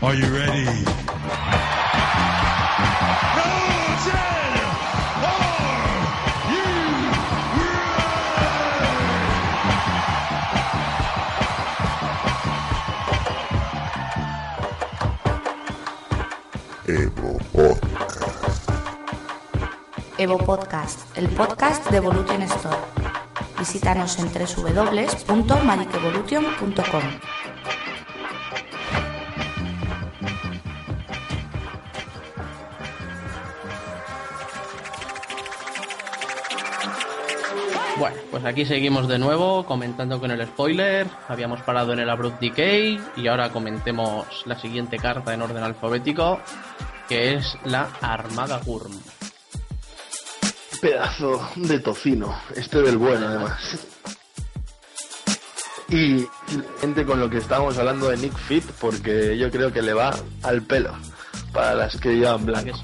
Are you ready? Evo Podcast. Evo Podcast, el podcast de Evolution Store. Visítanos en www.magicevolution.com. pues aquí seguimos de nuevo comentando con el spoiler. Habíamos parado en el Abrupt Decay y ahora comentemos la siguiente carta en orden alfabético, que es la Armada Gurm. Pedazo de tocino, este del bueno además. Y gente con lo que estábamos hablando de Nick Fit, porque yo creo que le va al pelo para las que llevan blanco.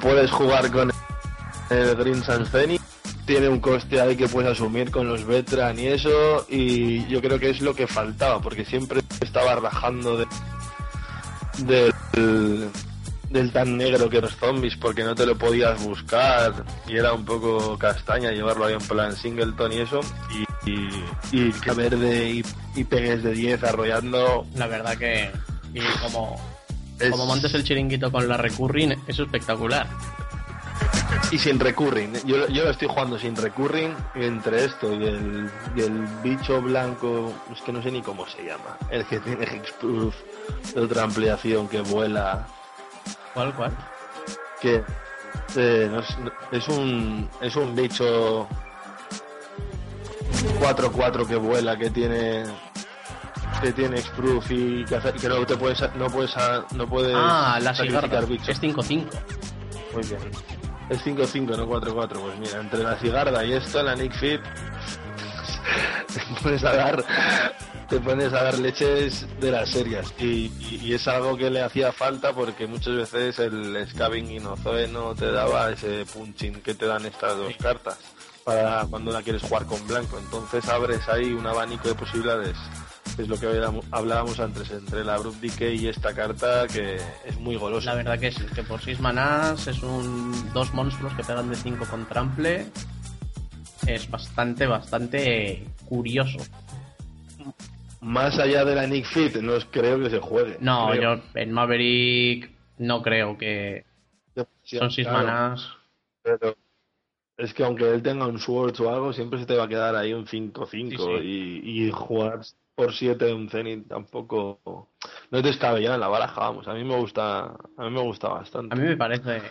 Puedes jugar con el Green Sanzeni, tiene un coste ahí que puedes asumir con los veteran y eso, y yo creo que es lo que faltaba, porque siempre estaba rajando de, del, del tan negro que los zombies, porque no te lo podías buscar, y era un poco castaña llevarlo ahí en plan singleton y eso, y, y, y que verde y, y pegues de 10 arrollando, La verdad que, y como, Es- como montes el chiringuito con la recurring, es espectacular. Y sin recurring. Yo, yo lo estoy jugando sin recurring entre esto y el, y el bicho blanco, es que no sé ni cómo se llama, el que tiene Hexproof de otra ampliación que vuela, ¿Cuál, cuál? que eh, no es, es un es un bicho 4-4 que vuela, que tiene que tiene Hexproof y que, hace- que no te puedes no puedes no puedes Ah, la cigarra. bichos. Es 5-5. Muy bien. Es 5-5, no 4-4. Pues mira, entre la cigarda y esto, la Nick Fit, te pones a dar, te pones a dar leches de las serias. Y, y- es algo que le hacía falta porque muchas veces el Scaving y no te daba ese punching que te dan estas dos cartas para cuando la quieres jugar con blanco. Entonces abres ahí un abanico de posibilidades. Es lo que hablábamos- antes entre la Abrupt Decay y esta carta que es muy golosa. La verdad que sí, que por 6 manás es un dos monstruos que pegan de 5 con trample. Es bastante, bastante curioso. Más allá de la Nick Fit, no es- creo que se juegue. No, Creo. yo en Maverick no creo que Sí, son 6 claro, manás. Pero es que aunque él tenga un Swords o algo, siempre se te va a quedar ahí un 5-5. Sí, Y, y jugar por 7 un Zenith tampoco. No es descabellado en la baraja, vamos. A mí me gusta, a mí me gusta bastante. A mí me parece.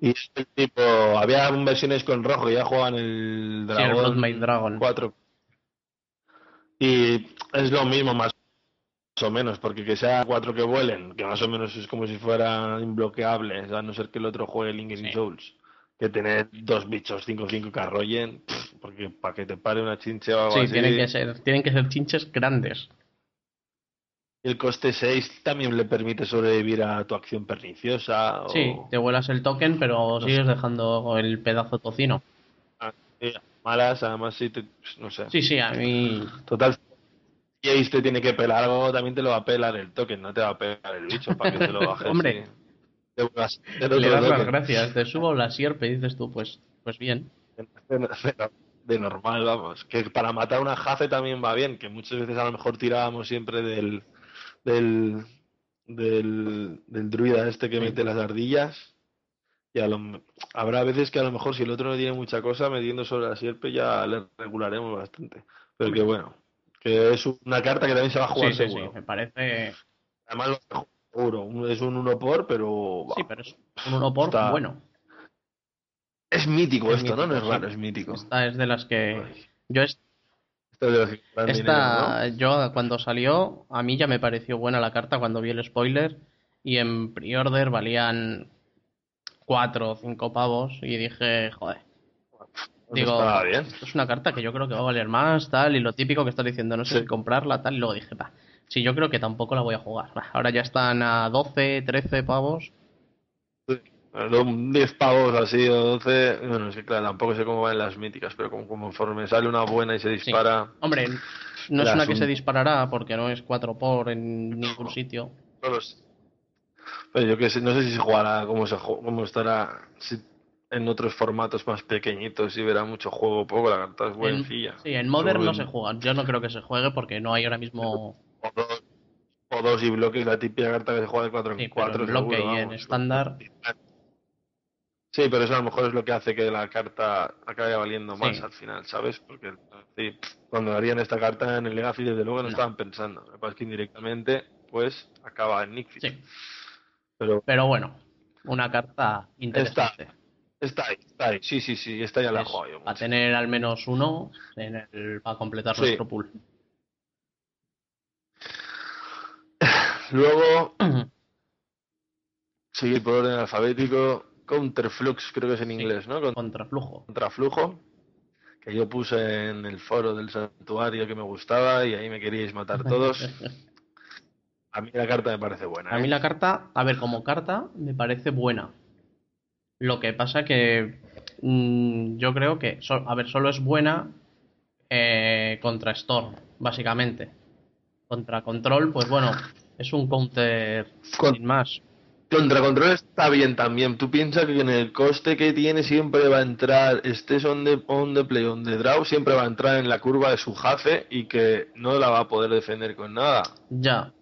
Y es el tipo, había versiones con rojo y ya juegan el Sí, el Dragón Bloodmade Dragon. 4. Y es lo mismo más o menos, porque que sea cuatro que vuelen, que más o menos es como si fuera imbloqueables, a no ser que el otro juegue Lingering Sí. Souls. Que tener dos bichos 5-5 que arrollen, porque para que te pare una chinche o algo Sí, así. tienen que ser, tienen que ser chinches grandes. El coste 6 también le permite sobrevivir a tu acción perniciosa. O... Sí, te vuelas el token, pero No sigues dejando el pedazo tocino. Sí, malas, además sí, te- no sé. Sí, sí, a mí. Total, si te tiene que pelar algo, también te lo va a pelar el token, no te va a pelar el bicho para que te lo bajes. Hombre. Hacer Le das las gracias. Te subo la sierpe y dices tú, pues, pues bien. De, de normal, vamos. Que para matar una jace también va bien, que muchas veces a lo mejor tirábamos siempre del del del, del druida este que mete las ardillas. Y a lo- habrá veces que a lo mejor si el otro no tiene mucha cosa, metiendo sobre la sierpe ya le regularemos bastante. Pero que bueno, que es una carta que también se va a jugar Sí, sí, sí, seguro. me parece. Además Un- Es un uno por, pero Sí, pero es un uno por Está- bueno. es mítico Es esto, ¿no? No es raro, sí. es mítico. Esta es de las que. Yo es- Esto es de los que dan esta, dinero, yo cuando salió, a mí ya me pareció buena la carta cuando vi el spoiler. Y en pre-order valían 4 o 5 pavos. Y dije, joder. ¿no? Digo, bien. esto es una carta que yo creo que va a valer más, tal, y lo típico que estás diciendo, no sé Sí. si comprarla, tal, y luego dije, va, sí, yo creo que tampoco la voy a jugar. Ahora ya están a 12, 13 pavos. Son 10 pavos así o 12. Bueno, es que claro, tampoco sé cómo van las míticas, pero como, conforme sale una buena y se dispara. Hombre, No es una que se disparará porque no es 4 por en ningún sitio. No lo sé. Pero yo que sé, no sé si se jugará, cómo, se, cómo estará si en otros formatos más pequeñitos, si verá mucho juego poco, la carta es En, buencilla. sí, en Modern no se juega. Yo no creo que se juegue porque no hay ahora mismo. O dos, o dos y bloques, la típica carta que se juega de 4 en Sí, pero 4. en bloque y en estándar. Sí, pero eso a lo mejor es lo que hace que la carta acabe valiendo más Sí. al final, ¿sabes? Porque sí, cuando harían esta carta en el Legacy, desde luego no, No. estaban pensando. Lo que pasa es que indirectamente, pues, acaba en Nickfish. Sí, Pero pero bueno, una carta interesante. está ahí, está ahí. Sí, sí, sí, esta ya la he Es jugado yo. a tener al menos uno en el, para completar nuestro pool. Luego, seguir por orden alfabético. Counterflux, creo que es en inglés, ¿no? Con- Contraflujo. Contraflujo. Que yo puse en el foro del santuario que me gustaba y ahí me queríais matar todos. A mí la carta me parece buena. A mí ¿eh? la carta, a ver, como carta me parece buena. Lo que pasa que mm, yo creo que, so- a ver, solo es buena eh, contra Storm, básicamente. Contra Control, pues bueno, es un counter Con- sin más. Contra control está bien también. Tú piensas que en el coste que tiene siempre va a entrar, estés on the, on the play, on the draw, siempre va a entrar en la curva de su jace y que no la va a poder defender con nada. Ya,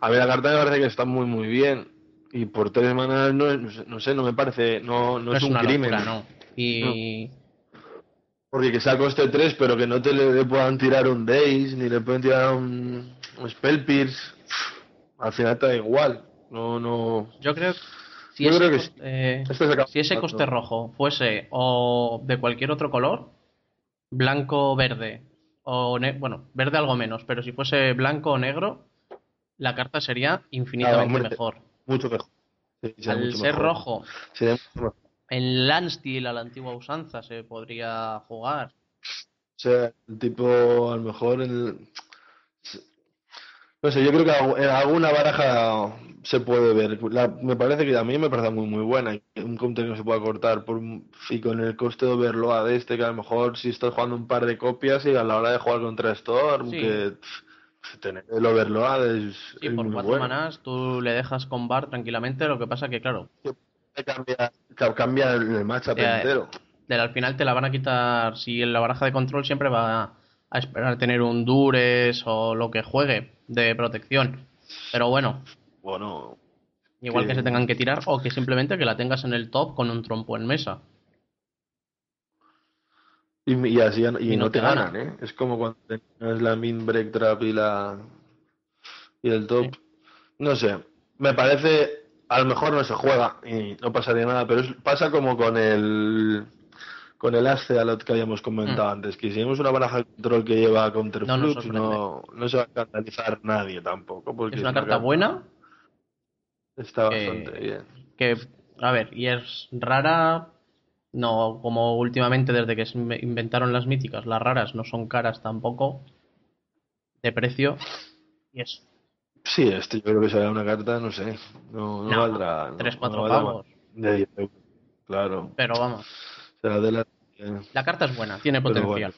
A ver, la carta me parece que está muy muy bien. Y por tres manas no, es- no sé, no me parece, no, no no es un una crimen. locura, ¿no? Y Porque que sea coste 3, pero que no te le, le puedan tirar un Daze, ni le pueden tirar un, un Spell Pierce, al final te da igual. No, no. yo creo si Yo ese, creo que cos- eh, acaba si ese coste rojo fuese o de cualquier otro color, blanco o verde, o bueno, verde algo menos, pero si fuese blanco o negro, la carta sería infinitamente hombre, mejor. Mucho mejor. Sí, Al mucho ser mejor. rojo, Sería mucho mejor. en Landsteel a la antigua usanza se podría jugar. O sea, el tipo, a lo mejor, el... no sé, yo creo que en alguna baraja se puede ver. La- me parece que a mí me parece muy, muy buena. Un counter que se pueda cortar por un- y con el coste de overload de este, que a lo mejor si estás jugando un par de copias y a la hora de jugar contra Storm, Sí. que pff, tener el overload es, Sí, es por muy cuatro bueno. manás tú le dejas con bar tranquilamente, lo que pasa que claro, Cambia, ca- cambia el matchup Ya, entero. del al final te la van a quitar si en la baraja de control siempre va a esperar tener un dures o lo que juegue de protección. Pero bueno, Bueno, igual que se tengan que tirar o que simplemente que la tengas en el top con un trompo en mesa. Y, y así y Y no no te te gana. ganan, ¿eh? Es como cuando tenías la min break trap y la y el top. No sé, me parece a lo mejor no se juega y no pasaría nada, pero es- pasa como con el con el Ace a lo que habíamos comentado antes, que si tenemos una baraja de control que lleva Counterflux, Mm. No no, no, se va a escandalizar nadie tampoco, porque Es una carta buena Está bastante bien. que, a ver, y es rara, no como últimamente desde que se inve- inventaron las míticas, las raras no son caras tampoco de precio y es Sí, este yo creo que será una carta, no sé, no, no No, valdrá. no- 3-4 no de 10 euros, claro. pero vamos, De la... la carta es buena, tiene potencial.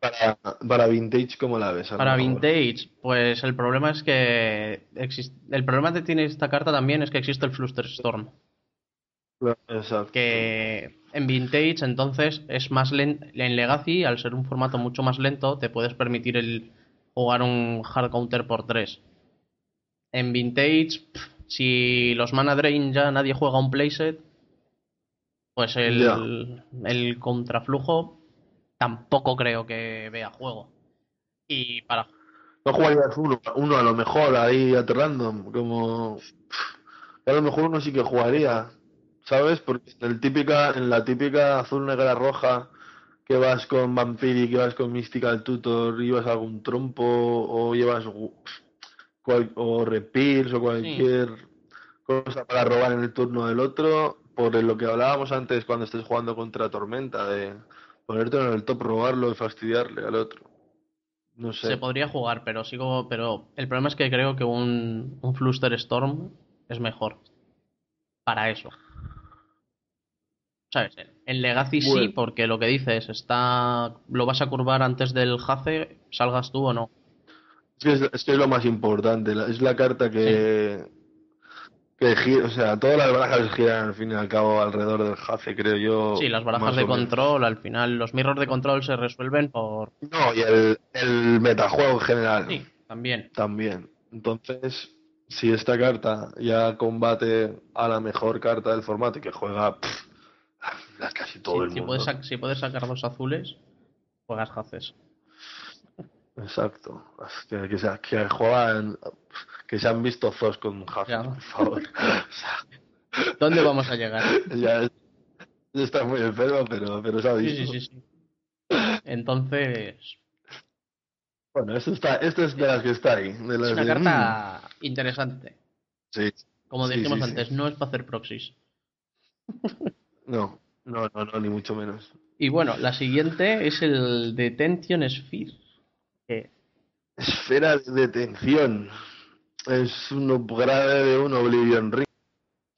Para, para vintage, ¿cómo la ves? Para? Vintage, pues el problema es que el problema que tiene esta carta también es que existe el Flusterstorm, Exacto. que en Vintage entonces es más lento, en Legacy al ser un formato mucho más lento te puedes permitir el jugar un hard counter por 3. En Vintage, si los mana drain ya nadie juega un playset, pues el, el contraflujo tampoco creo que vea juego. Y para No jugarías uno, uno a lo mejor ahí at random, como... A lo mejor uno sí que jugaría, ¿sabes? Porque en, el típica, en la típica azul, negra, roja, que vas con Vampiric, que vas con Mystical Tutor, llevas algún trompo, o llevas cual- o Repils, o cualquier cosa para robar en el turno del otro, por lo que hablábamos antes cuando estés jugando contra Tormenta, de ponértelo en el top, robarlo y fastidiarle al otro. No sé. Se podría jugar, pero sigo. Pero el problema es que creo que un, un Fluster Storm es mejor. Para eso. ¿Sabes? En Legacy sí, porque lo que dices, está lo vas a curvar antes del Jace, salgas tú o no. Es que es, es que es lo más importante, la- es la carta que, que gira, o sea, todas las barajas giran al fin y al cabo alrededor del Jace, creo yo. Sí, las barajas de control, al final, los mirrors de control se resuelven por... No, y el, el metajuego en general Sí, también. también. Entonces, si esta carta ya combate a la mejor carta del formato y que juega pff, casi todo Sí, el si, mundo. puedes si puedes sacar dos azules, juegas Jaces. Exacto. Que, se, que juegan, que se han visto Zos con Ya. por favor. O sea, ¿Dónde vamos a llegar? ya es- ya está muy enfermo, pero, pero se ha visto. sí, sí, sí. Entonces, Bueno, esto está, esto es de las que está ahí. De es una de, carta interesante. mm, sí, Como dijimos sí, sí. antes, no es para hacer proxies. no, no, no, no, ni mucho menos. Y bueno, la siguiente es el Detention Sphere. que Esfera de detención. Es un upgrade de un Oblivion Ring,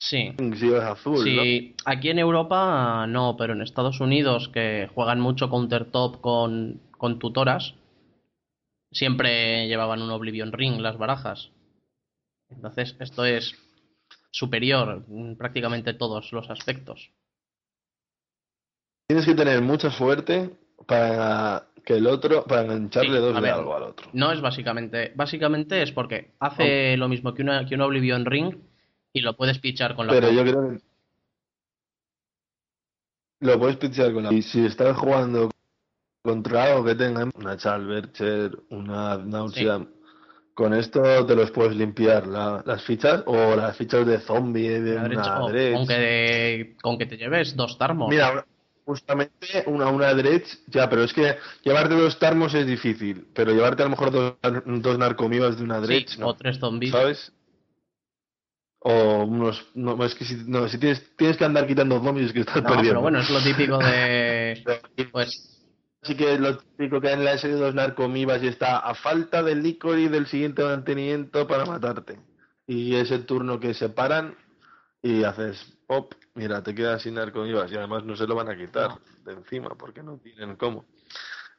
sí, si es azul, ¿no? Sí, aquí en Europa no, pero en Estados Unidos, que juegan mucho countertop con, con tutoras, siempre llevaban un Oblivion Ring las barajas. Entonces, esto es superior en prácticamente todos los aspectos. Tienes que tener mucha suerte para que el otro, para engancharle Sí, dos de algo al otro. No es básicamente, básicamente es porque hace lo mismo que una, que un Oblivion Ring y lo puedes pichar con la Pero yo creo que lo puedes pitchar con la. Y si estás jugando contra algo que tenga una Chalbercher, una Nauseam, con esto te los puedes limpiar la- las fichas o las fichas de zombie, de Una derecha, una o- Dredge. con, que, con que te lleves dos Tarmos. Mira, justamente una, una Dredge, ya, pero es que llevarte dos Tarmos es difícil, pero llevarte a lo mejor dos, dos narcomivas de una Sí, Dredge, no. o tres zombies. ¿Sabes? O unos. No, es que si, no, si tienes, tienes que andar quitando zombies, es que estás No, perdiendo. pero bueno, es lo típico de. Pues Así que lo típico que en la serie de los narcomivas y está a falta del licor y del siguiente mantenimiento para matarte. Y es el turno que se paran y haces pop, mira, te quedas sin narcomivas y además no se lo van a quitar de encima porque no tienen cómo.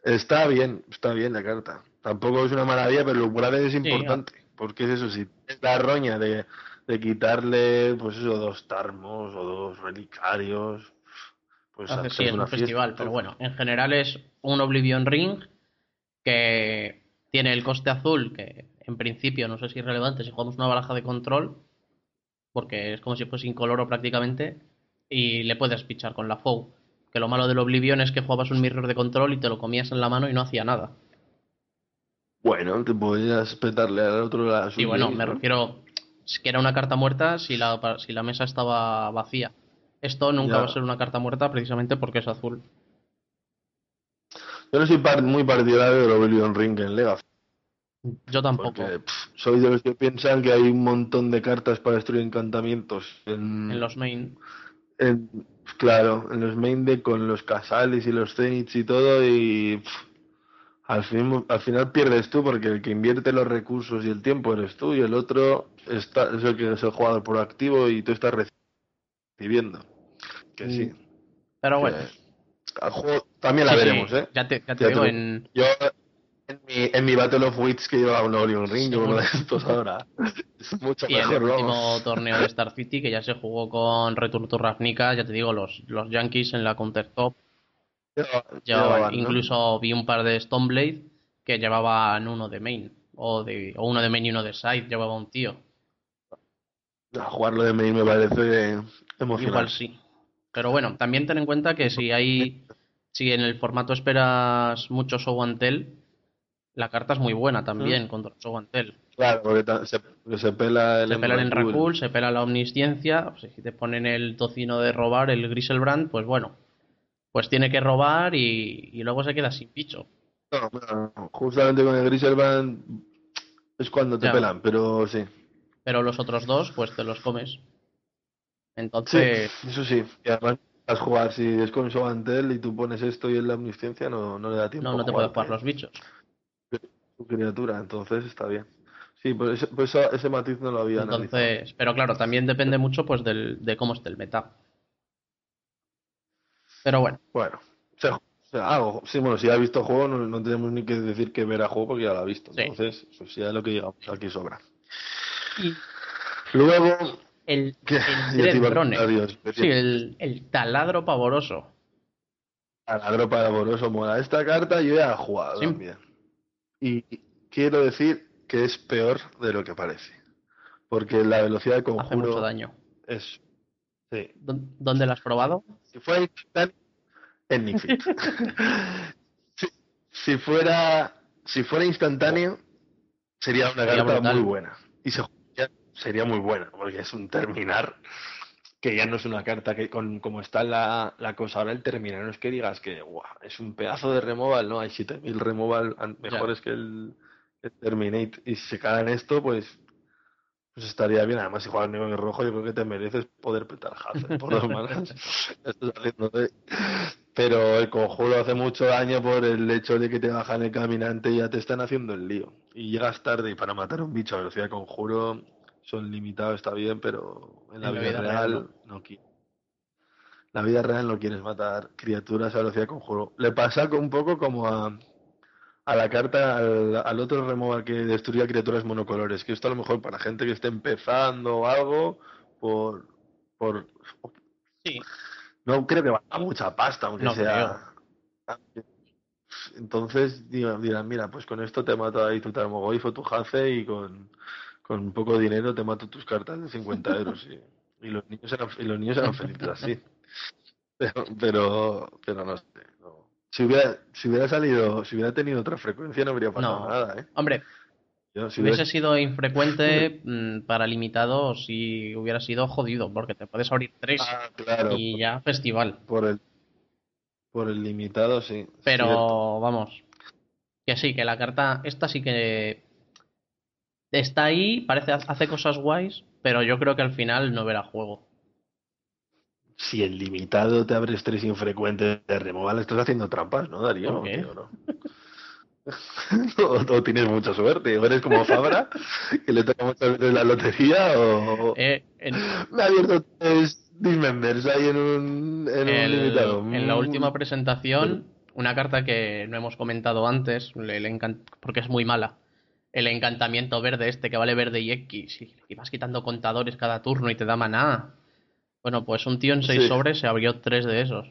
Está bien, está bien la carta. Tampoco es una maravilla, pero lo es importante. Porque es eso, si es la roña de, de quitarle, pues eso, dos tarmos o dos relicarios, pues Entonces haces sí, es un fiesta. festival, pero bueno, en general es un Oblivion Ring que tiene el coste azul, que en principio no sé si es relevante si jugamos una baraja de control, porque es como si fuese incoloro prácticamente, y le puedes pichar con la FOU. Que lo malo del Oblivion es que jugabas un mirror de control y te lo comías en la mano y no hacía nada. Bueno, te podrías petarle al otro la Y bueno, me refiero que era una carta muerta si la, si la mesa estaba vacía. Esto nunca Ya. va a ser una carta muerta precisamente porque es azul. Yo no soy par- muy partidario del Oblivion Ring en Legacy, Yo tampoco. porque pff, soy de los que piensan que hay un montón de cartas para destruir encantamientos en, En los main. en- claro, en los main deck con los casales y los zeniths y todo y pff, al fin, al final pierdes tú porque el que invierte los recursos y el tiempo eres tú y el otro está, es el que es el jugador proactivo y tú estás recibiendo. Que sí. Pero que bueno. al juego también la Sí, sí, veremos, ¿eh? Ya te, ya te Ya digo, te- en, Yo, en mi, en mi Battle of Wits que lleva un Orion Ring, yo uno de estos ahora. Es mucho y mejor, el último vamos. torneo de Star City, que ya se jugó con Return to Ravnica, ya te digo, los, los Yankees en la llevaban, llevaban, ¿no? incluso vi un par de Stoneblade que llevaban uno de main, o, de, o uno de main y uno de side, llevaba un tío. A jugarlo de main me parece emocionante. Igual sí. Pero bueno, también ten en cuenta que si hay, si en el formato esperas mucho show and tell, la carta es muy buena también contra show and tell. Claro, porque se, se pela el Se pela el. Enracul, se pela la Omnisciencia, pues si te ponen el tocino de robar, el Griselbrand, pues bueno, pues tiene que robar y, y luego se queda sin picho. No, no. Justamente con el Griselband es cuando te Ya. pelan, pero sí. Pero los otros dos, pues te los comes. Sí, Entonces, eso sí. Y además, vas a jugar, si es con Sobantel y tú pones esto y en la omnisciencia, no, no le da tiempo no, no a te puedes jugar los bichos. Su criatura, entonces está bien. Sí, pues ese, pues ese, ese matiz no lo había analizado. Entonces, pero claro, también depende mucho pues del, de cómo esté el meta. Pero bueno, Bueno, o sea, o sea, algo. Sí, bueno, si ha visto el juego, no, no tenemos ni que decir que verá juego porque ya lo ha visto. Sí. Entonces, pues ya lo que digamos aquí sobra. y Luego, el, el Sí, el, el taladro pavoroso. A la dropa de Amoroso mola. Esta carta yo ya he jugado Sí. también. Y quiero decir que es peor de lo que parece. Porque la velocidad de Hace mucho conjuro daño. es. Sí. ¿Dó- ¿Dónde lo has probado? Si fuera instantáneo, en Nifit. si, si fuera si fuera instantáneo, sería una Sería carta brutal. muy buena. Y se sería muy buena, porque es un terminar que ya no es una carta que con como está la, la cosa ahora el terminar no es que digas que "Guau, es un pedazo de removal, no, hay 7000 removal mejores que el, el terminate. Y si se cae en esto pues pues estaría bien, además si juegas negro y rojo yo creo que te mereces poder petar Hazel por dos haciéndote- Pero el conjuro hace mucho daño por el hecho de que te bajan el caminante y ya te están haciendo el lío. Y llegas tarde y para matar a un bicho a velocidad de conjuro son limitados, está bien, pero en la, vida, real, no qui- La vida real no quieres matar criaturas a velocidad de conjuro. Le pasa un poco como a, a la carta, al, al otro removal que destruía criaturas monocolores, que esto a lo mejor para gente que esté empezando o algo, por, por Sí. no creo que valga mucha pasta, aunque No sea. Entonces dirán, mira, pues con esto te mato ahí tu Tarmogoyf o tu Jace y con, con un poco de dinero te mato tus cartas de 50 euros. Y, y los niños eran, y los niños eran felices así. Pero, pero, pero no sé. no. Si hubiera, si hubiera salido, si hubiera tenido otra frecuencia no habría pasado No. nada, ¿eh? Hombre, Yo, si hubiera- hubiese sido infrecuente mm, para limitado, si hubiera sido jodido, porque te puedes abrir tres Ah, claro, y ya festival. por el, por el limitado, sí. Pero cierto. vamos, que sí, que la carta, esta sí que está ahí, parece hace cosas guays, pero yo creo que al final no verá juego. Si el limitado te abres tres infrecuentes de removal, estás haciendo trampas, ¿no, Darío? O, o tienes mucha suerte, o eres como Fabra, que le toca muchas veces la lotería, o Eh, en, me ha abierto tres Dismembers ahí en un, en un limitado. en la Mm. última presentación, una carta que no hemos comentado antes, le- porque es muy mala. El encantamiento verde este que vale verde y X, y, y vas quitando contadores cada turno y te da maná. Bueno, pues un tío en seis Sí. sobres se abrió tres de esos.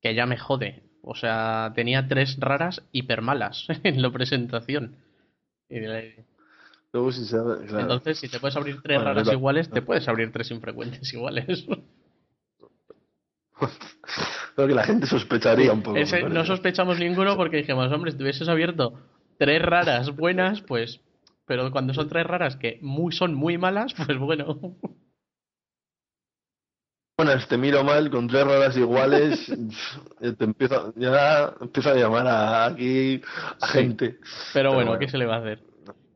Que ya me jode. O sea, tenía tres raras hipermalas en la presentación. Y le- Luego si sabe, claro. Entonces, si te puedes abrir tres Bueno, raras iguales, te puedes abrir tres infrecuentes iguales. Creo que la gente sospecharía un poco. Ese- no sospechamos ninguno porque dijimos, hombre, si te hubieses abierto tres raras buenas, pues. Pero cuando son tres raras que muy, son muy malas, pues bueno. Bueno, te miro mal con tres raras iguales, ya te empiezo, ya empiezo a llamar a aquí a Sí. gente. Pero bueno, bueno. ¿qué se le va a hacer?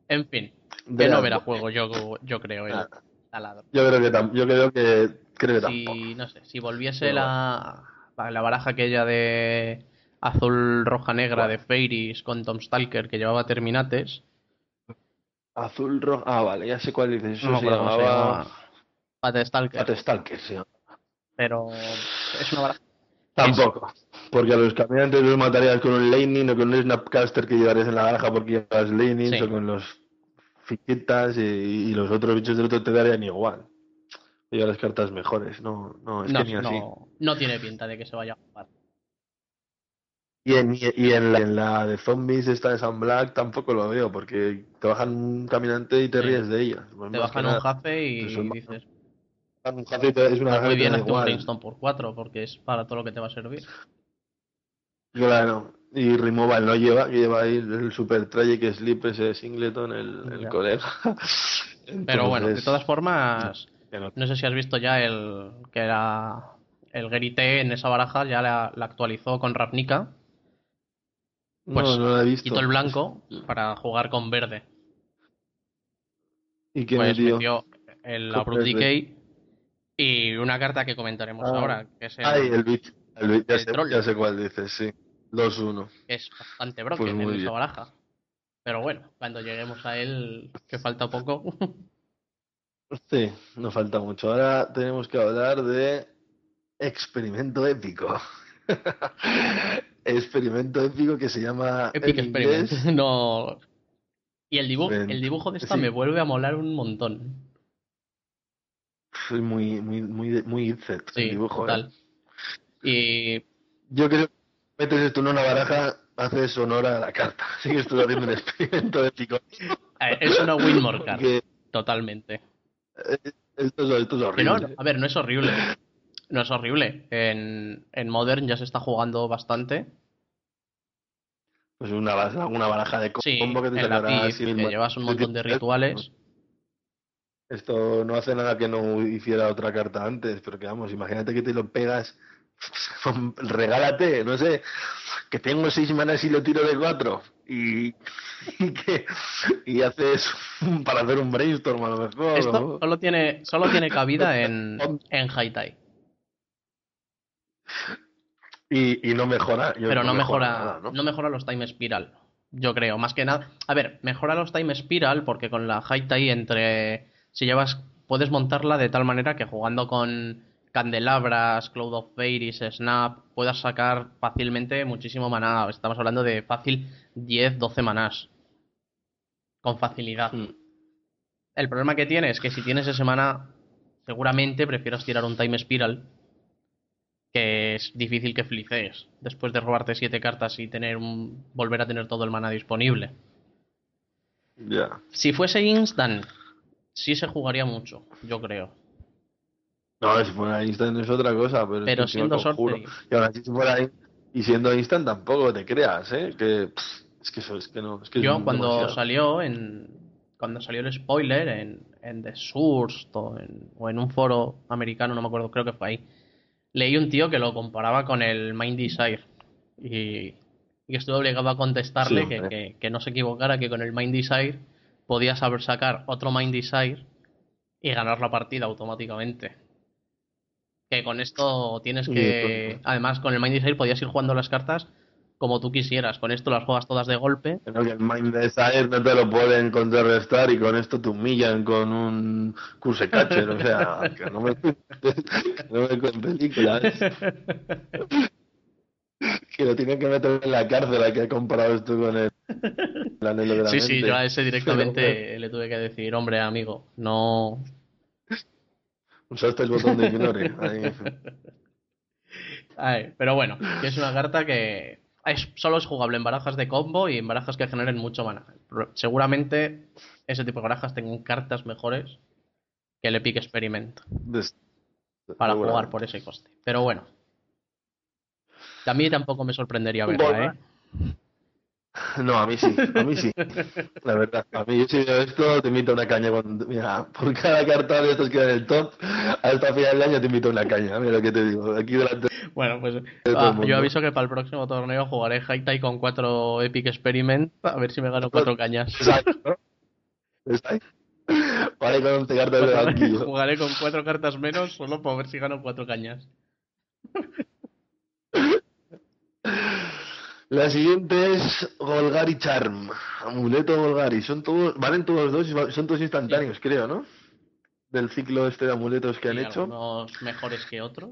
En fin, Verás, no verá juego, yo, yo creo, el Ah. taladro. Yo creo que yo creo que creo que tampoco. Si, no sé, si volviese Pero la, la baraja aquella de azul, roja, negra de Fairies con Tom Stalker que llevaba Terminates, Azul rojo. Ah, vale, ya sé cuál dices. Eso no se cómo se llamaba llamaba. Stalker, Stalker, sí. pero es una baraja. Tampoco. Porque a los caminantes los matarías con un Lightning o con un Snapcaster que llevarías en la granja porque llevas Lightnings Sí. o con los fichitas y, y los otros bichos del otro te darían igual. Y las cartas mejores, no, no, es No, que ni así. no, no tiene pinta de que se vaya a jugar. Y en, y en la, en la de zombies esta de San Black tampoco lo veo, porque te bajan un caminante y te Sí. ríes de ella. Pues Te bajan un jafe y dices, Un jafe te- es una pues muy bien, hazte un por 4 porque es para todo lo que te va a servir. Claro. Y Removal no lleva, que lleva ahí el Super Tragic Sleep ese Singleton, el, el colega. Pero bueno, de todas formas, no sé si has visto ya el que era el Gerite en esa baraja, ya la, la actualizó con Ravnica, pues, no, no lo he visto. quitó el blanco para jugar con verde. ¿Y qué Pues metió? metió el Abrupt. Decay y una carta que comentaremos Ah. ahora, que es, el- Ay, el bicho. El bicho, ya, el sé, ya sé cuál dices, sí. 2-1. que es bastante broken Pues en esa bien. baraja. Pero bueno, cuando lleguemos a él, que falta poco, Sí, nos falta mucho. Ahora tenemos que hablar de experimento épico. experimento épico que se llama Epic en Experiment. inglés No. Y el dibujo, el dibujo de esta Sí. me vuelve a molar un montón. Soy muy, muy, muy, muy el Sí, dibujo. ¿eh? total. Y Yo creo que metes esto en una baraja, haces honor a la carta. Así que estoy haciendo un experimento épico. es una Winmore card, totalmente. eh, esto, es, esto es horrible. a ver, no es horrible. No es horrible. En, en Modern ya se está jugando bastante. Pues una, una baraja de Sí, combo que te sacará que llevas un montón de rituales. Esto no hace nada que no hiciera otra carta antes, pero que vamos, imagínate que te lo pegas. Regálate, no sé, que tengo seis manas y lo tiro de cuatro. Y, y que y haces para hacer un brainstorm a lo mejor. Esto ¿no? solo tiene, solo tiene cabida en, en Haitai. Y, y no mejora. yo- Pero no mejora, nada, ¿no? no mejora los Time Spiral. Yo creo, más que nada. A ver, mejora los Time Spiral porque con la Haitai entre. Si llevas. Puedes montarla de tal manera que jugando con Candelabras, Cloud of Fairies, Snap, puedas sacar fácilmente muchísimo maná. Estamos hablando de fácil 10, 12 manás. Con facilidad. Mm. El problema que tiene es que si tienes ese maná, seguramente prefieras tirar un Time Spiral, que es difícil que flicees después de robarte siete cartas y tener un volver a tener todo el maná disponible. Ya. Si fuese instant, sí se jugaría mucho, yo creo. No, si fuera instant es otra cosa, pero, es Pero que encima siendo sorcery. Y ahora si fuera in- y siendo instant tampoco te creas, ¿eh? Que pff, es que eso es que no, es que es Yo cuando demasiado. salió en cuando salió el spoiler en, en The Source o en, o en un foro americano, no me acuerdo, creo que fue ahí, leí un tío que lo comparaba con el Mind Desire y, y estuve obligado a contestarle Sí, que, que- que no se equivocara, que con el Mind Desire podías saber sacar otro Mind Desire y ganar la partida automáticamente. Que con esto tienes que... Además, con el Mind Desire podías ir jugando las cartas como tú quisieras. Con esto las juegas todas de golpe Pero que el Mind Desire no te lo pueden contrarrestar y con esto te humillan con un curse catcher, o sea, que no me, no me cuenten películas. Que lo tienen que meter en la cárcel a que ha comparado esto con el, el anhelo de la Sí, sí, yo a ese Pero, directamente le tuve que decir, hombre, amigo, no. Usaste el botón de ignore. ahí. Ay, pero bueno, que es una carta que es, solo es jugable en barajas de combo y en barajas que generen mucho mana. Seguramente ese tipo de barajas tengan cartas mejores que el Epic Experiment Des- para jugar por ese coste. Pero bueno, a mí tampoco me sorprendería Bueno. verla, ¿eh? No, a mí sí, a mí sí. La verdad, a mí si veo esto te invito a una caña. Cuando, mira, por cada carta de estos que en el top, hasta final del año te invito a una caña. Mira lo que te digo. Aquí delante. Bueno, pues ah, yo aviso que para el próximo torneo jugaré Haitai con cuatro Epic Experiment a ver si me gano cuatro cañas. Exacto. Vale, con 11 cartas de banquillo. Jugaré con cuatro cartas menos solo para ver si gano cuatro cañas. La siguiente es Golgari Charm. Amuleto Golgari. Son todos, valen todos dos, y son todos instantáneos, creo, ¿no? Del ciclo este de amuletos que han hecho. algunos mejores que otros.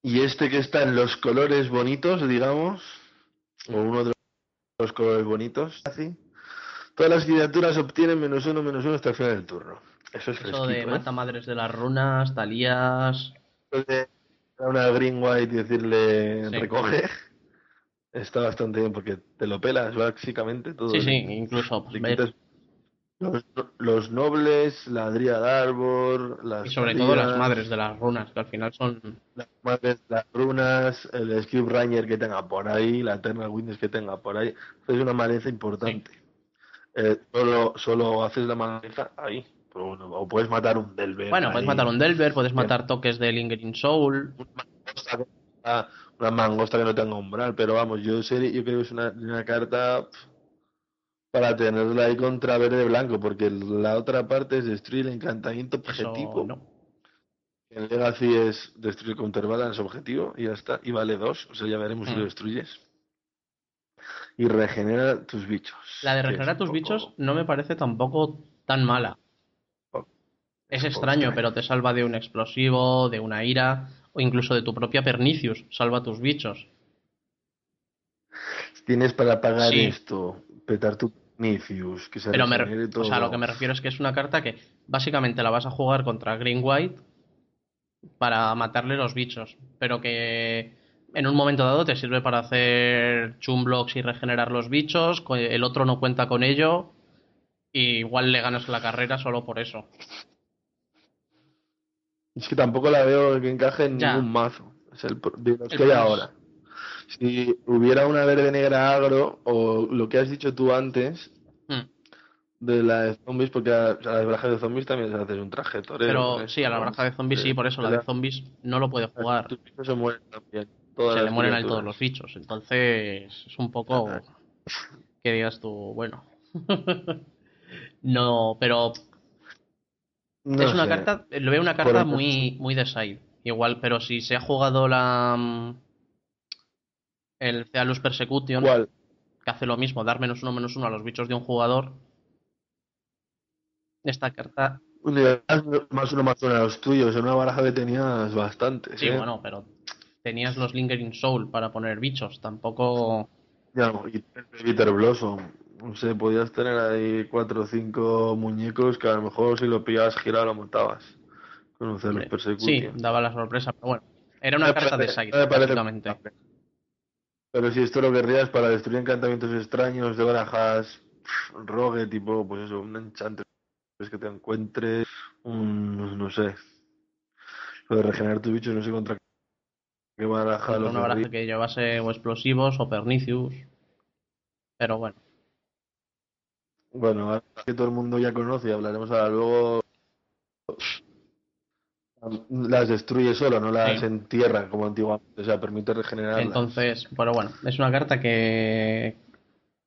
Y este que está en los colores bonitos, digamos, o uno de los colores bonitos, así. Todas las criaturas obtienen menos uno, menos uno hasta el final del turno. Eso es Eso de ¿eh? mata madres de las runas, talías. Eso de una green white y decirle Sí. recoge. Está bastante bien porque te lo pelas básicamente todo. Sí, sí, incluso pues, ver- los, los nobles, la Dríada Arbor, las y sobre todo las madres de las runas, que al final son. las madres, las runas, el Script Ranger que tenga por ahí, la Eternal Witness que tenga por ahí. Es una maleza importante. Eh, solo, solo haces la maleza ahí. Pero bueno, o puedes matar un Delver. Bueno, puedes matar un Delver, puedes matar toques de Lingering Soul. Una mangosta que no tenga umbral, pero vamos, yo sé, yo creo que es una, una carta para tenerla ahí contra verde blanco, porque la otra parte es destruir el encantamiento objetivo. no. En Legacy es destruir counterbalance objetivo y ya está, y vale dos, o sea, ya veremos si Mm. lo destruyes. Y regenera tus bichos. La de regenerar tus poco- bichos no me parece tampoco tan mala. poco- Es extraño. pero te salva de un explosivo, de una ira o incluso de tu propia Pernicius, salva tus bichos. Tienes para pagar Sí. esto, petar tu Nicius, que se Pero me, todo. o sea, lo que me refiero es que es una carta que básicamente la vas a jugar contra Green White para matarle los bichos, pero que en un momento dado te sirve para hacer chumblocks y regenerar los bichos, el otro no cuenta con ello, y igual le ganas la carrera solo por eso. Es que tampoco la veo que encaje en Ya. ningún mazo. Es el, de los El que hay ahora. Si hubiera una verde negra agro, o lo que has dicho tú antes, Hmm. de la de zombies, porque a, a las barajas de zombies también se hace un traje torero. Pero sí, a la baraja de zombies sí, por eso la de zombies no lo puede jugar. Se mueren también. todas se le mueren a criaturas. todos los bichos. Entonces es un poco que digas tú, bueno. no, pero No es una sé. carta, lo veo una carta muy, muy de side. Igual, pero si se ha jugado la mm, el Cealus Persecution, ¿Cuál? que hace lo mismo, dar menos uno menos uno a los bichos de un jugador. Esta carta, más uno más uno a los tuyos. En una baraja que tenías bastantes. sí, ¿eh? bueno, pero tenías los Lingering Soul para poner bichos, tampoco. Ya, y Peter Blossom. No sé, podías tener ahí cuatro o cinco muñecos que a lo mejor si lo pillabas girado lo montabas. Conocer los Hombre, sí, daba la sorpresa, pero bueno, era una Me carta de parece- parece- básicamente. Pero si esto lo querrías para destruir encantamientos extraños de barajas rogue, tipo, pues eso, un enchante que te encuentres, un, no sé, lo de regenerar tus bichos, no sé contra qué baraja los una baraja que llevase o explosivos o pernicius. Pero bueno, Bueno, ahora que todo el mundo ya conoce y hablaremos ahora luego, las destruye solo, no las Sí. entierra como antiguamente, o sea, permite regenerarlas. entonces, pero bueno, es una carta que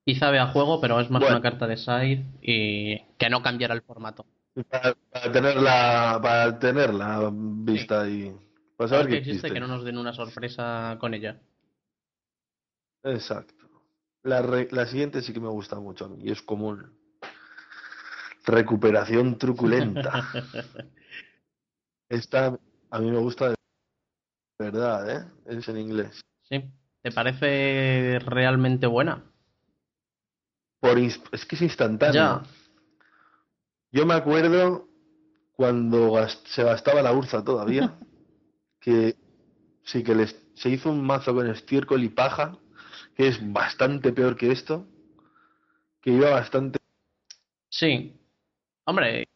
quizá vea juego, pero es más Bueno. una carta de side y que no cambiará el formato. Para, para tenerla, para tenerla vista y para saber Saber que que existe, existe. que no nos den una sorpresa con ella. Exacto. La, re- la siguiente sí que me gusta mucho a mí y es común. Recuperación truculenta. Esta a mí me gusta de verdad, ¿eh? Es en inglés. Sí, ¿te parece realmente buena? Por es que es instantáneo. Ya. Yo me acuerdo cuando se gastaba la urza todavía, que sí que les, se hizo un mazo con estiércol y paja, que es bastante peor que esto, que iba bastante Sí. Hombre,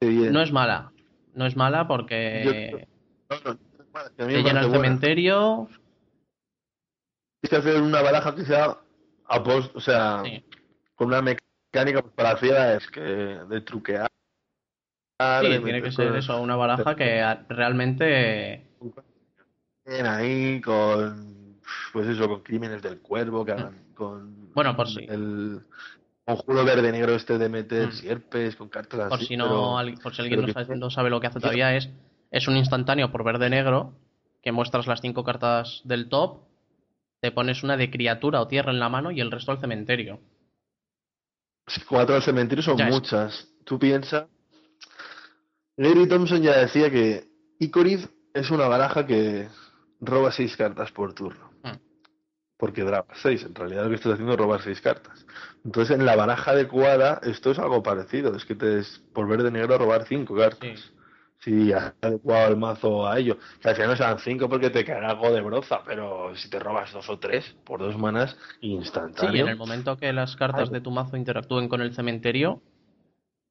bien. no es mala. No es mala porque No, no, bueno, que a mí te llena el buena. cementerio. Tienes que hacer una baraja que sea a post, o sea, Sí. con una mecánica pues, para es que de truquear. Sí, de tiene que ser cosas eso, una baraja que a- realmente ahí con, pues eso, con crímenes del cuervo, que hagan con Bueno, por si. el conjuro verde negro este de meter Mm. sierpes con cartas por así, si no, pero- al- por si alguien no sabe, no sabe lo que hace todavía es es un instantáneo por verde negro que muestras las cinco cartas del top, te pones una de criatura o tierra en la mano y el resto al cementerio. Cuatro al cementerio son Ya es. muchas. Tú piensas. Gary Thompson ya decía que Icoriz es una baraja que roba seis cartas por turno. Porque drama seis. En realidad lo que estás haciendo es robar seis cartas. Entonces en la baraja adecuada esto es algo parecido. Es que te es por verde negro robar cinco cartas. Sí. Si has adecuado el mazo a ello. Que al final no sean cinco porque te caerá algo de broza. Pero si te robas dos o tres por dos manas, Sí, instantáneo. y en el momento que las cartas de tu mazo interactúen con el cementerio,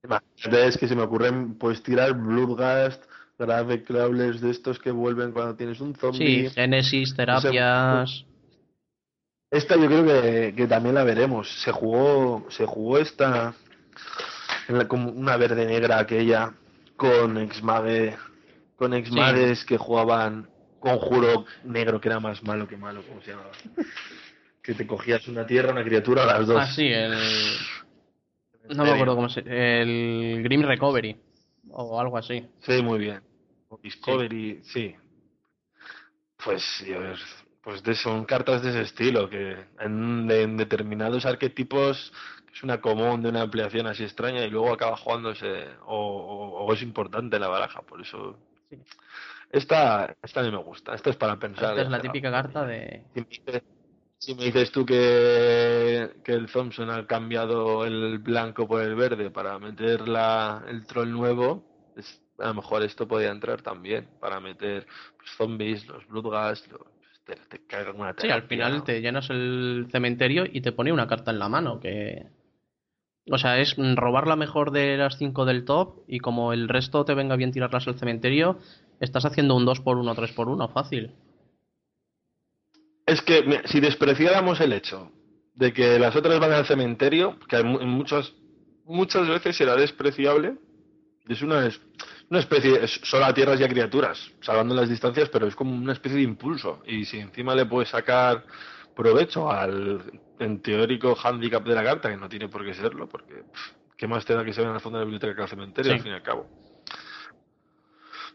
Imagínate, es que se me ocurren pues tirar Bloodgast, Grave Crawlers de estos que vuelven cuando tienes un sí, zombie. génesis, terapias, Esta yo creo que, que también la veremos. Se jugó, se jugó esta en la- como una verde negra aquella con Exmage, con Exmages que jugaban conjuro negro que era más malo que malo, ¿cómo se llamaba? que te cogías una tierra, una criatura, las dos. Ah, sí, el. No me acuerdo cómo se. El Grim Recovery. O algo así. Sí, muy bien. O Discovery, sí. Pues, Dios, pues de- son cartas de ese estilo, que en, en determinados arquetipos es una común de una ampliación así extraña y luego acaba jugándose o, o- o es importante la baraja, por eso. Esta, esta a mí me gusta. Esta es para pensar. Esta es la típica carta de. Si me dices, tú que, que el Thompson ha cambiado el blanco por el verde para meter la, el troll nuevo, es- a lo mejor esto podría entrar también para meter pues, zombies, los bloodgas, los, te, te cae alguna Sí, al final ¿no? te llenas el cementerio y te pone una carta en la mano que. O sea, es robar la mejor de las 5 del top y como el resto te venga bien tirarlas al cementerio, estás haciendo un 2x1, 3x1 fácil. Es que si despreciáramos el hecho de que las otras van al cementerio, que en muchas, muchas veces será despreciable, es una, es una especie, es solo a tierras y a criaturas, salvando las distancias, pero es como una especie de impulso. Y si encima le puedes sacar provecho al, en teórico, handicap de la carta, que no tiene por qué serlo, porque pff, ¿qué más te da que se vean al fondo de la biblioteca que al cementerio, Sí. al fin y al cabo?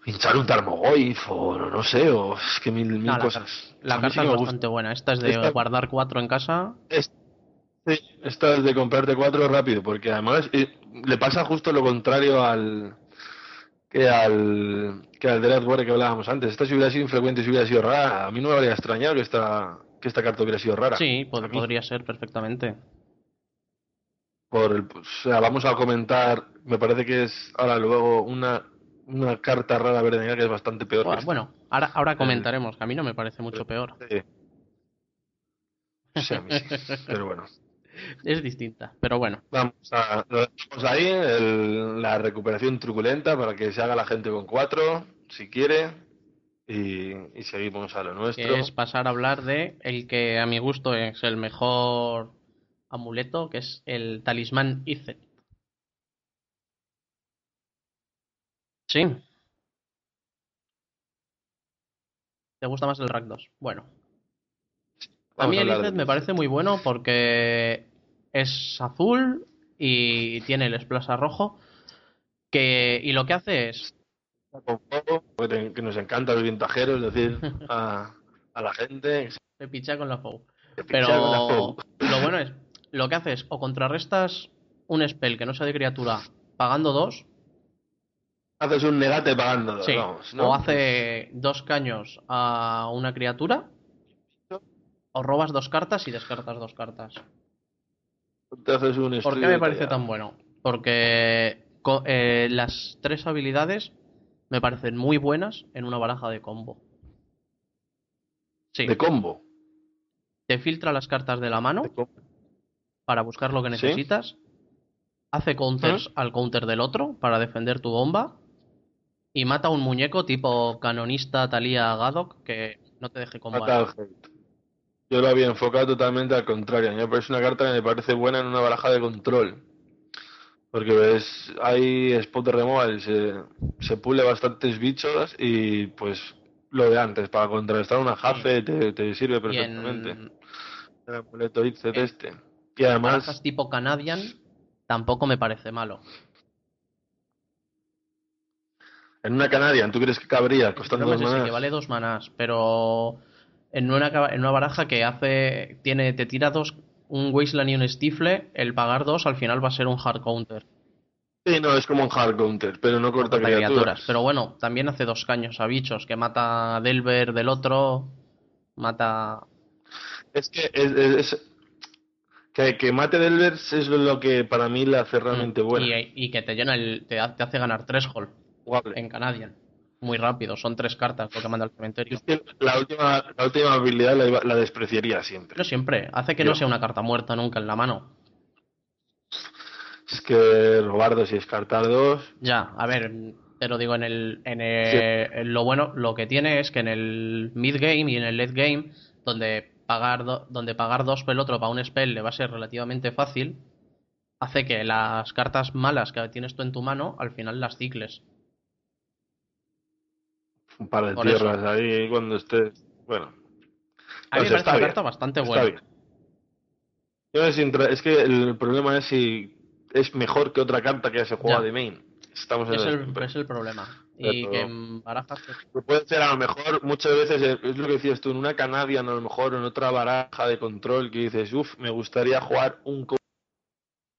Hinchar un Tarmogoyf, o no, sé, o es que mil, mil No, la, cosas. la A mí carta sí es bastante buena. Esta es de Esta- guardar 4 en casa. Es- esta es de comprarte cuatro rápido, porque además eh, le pasa justo lo contrario al que al que al Dread War que hablábamos antes. Esta si hubiera sido infrecuente, si hubiera sido rara, a mí no me habría extrañado que esta que esta carta hubiera sido rara. Sí, pod- podría ser perfectamente. por el- o sea, vamos a comentar, me parece que es ahora luego una una carta rara verde negra que es bastante peor. Bueno, bueno, ahora, ahora comentaremos, que a mí no me parece mucho peor. Sí. Sí, a mí sí, pero bueno. Es distinta, pero bueno. Vamos a lo dejamos ahí, el- la recuperación truculenta para que se haga la gente con cuatro, si quiere, y, y seguimos a lo nuestro. que es pasar a hablar de el que a mi gusto es el mejor amuleto, que es el talismán Icet. Sí. ¿Te gusta más el Rakdos? Bueno, a mí el de- me parece muy bueno porque es azul y tiene el splash rojo. Que, y lo que hace es que nos encanta los vintajeros, es decir, a, a la gente. se picha con la FOU. Pero lo bueno es, lo que hace es o contrarrestas un spell que no sea de criatura pagando dos, Haces un negate pagando dos, sí, vamos, ¿no? o hace dos caños a una criatura, o robas dos cartas y descartas dos cartas. Te haces un ¿Por qué me parece tan bueno? Porque eh, las tres habilidades me parecen muy buenas en una baraja de combo. Sí, De combo. te filtra las cartas de la mano de para buscar lo que ¿Sí? necesitas. Hace counters al counter del otro para defender tu bomba. Y mata a un muñeco tipo canonista Talia Gadok que no te deje combar. Yo lo había enfocado totalmente al contrario. A mí me parece una carta que me parece buena en una baraja de control. Porque ves, hay spot de removal, se, se pule bastantes bichos y pues lo de antes, para contrarrestar una jafe te, te sirve perfectamente. en El amuleto en- este. Y además, tipo Canadian tampoco me parece malo. en una Canadian, ¿tú crees que cabría costando dos si manas? que vale dos manás, pero en una, en una baraja que hace tiene te tira dos un Wasteland y un Stifle, el pagar dos al final va a ser un hard counter. Sí, no, es como un hard counter, pero no corta criaturas. Pero bueno, también hace dos caños a bichos, que mata a Delver del otro, mata... Es que es, es- es- que, que mate Delvers es lo que para mí la hace realmente buena. Y, y que te llena el... te, ha- te hace ganar tres hall Jugable. en Canadian. Muy rápido, son tres cartas lo que manda al cementerio. La última, la última habilidad la, despreciaría siempre. No siempre, hace que Yo- no sea una carta muerta nunca en la mano. Es que robar dos y descartar dos. Ya, a ver, te lo digo en el, en el- en lo bueno, lo que tiene es que en el mid game y en el late game, donde pagar do- donde pagar dos por el otro para un spell le va a ser relativamente fácil, hace que las cartas malas que tienes tú en tu mano al final las cicles. Un par de Por tierras ahí cuando estés. Bueno, A mí me parece está una carta bastante está buena. bien. Yo es, que el problema es si es mejor que otra carta que se juega Ya. de main. Estamos en Es el, el, es el problema. Y que en barajas pues, puede ser a lo mejor, muchas veces, eh, es lo que decías tú, en una Canadian a lo mejor, en otra baraja de control que dices, uff, me gustaría jugar un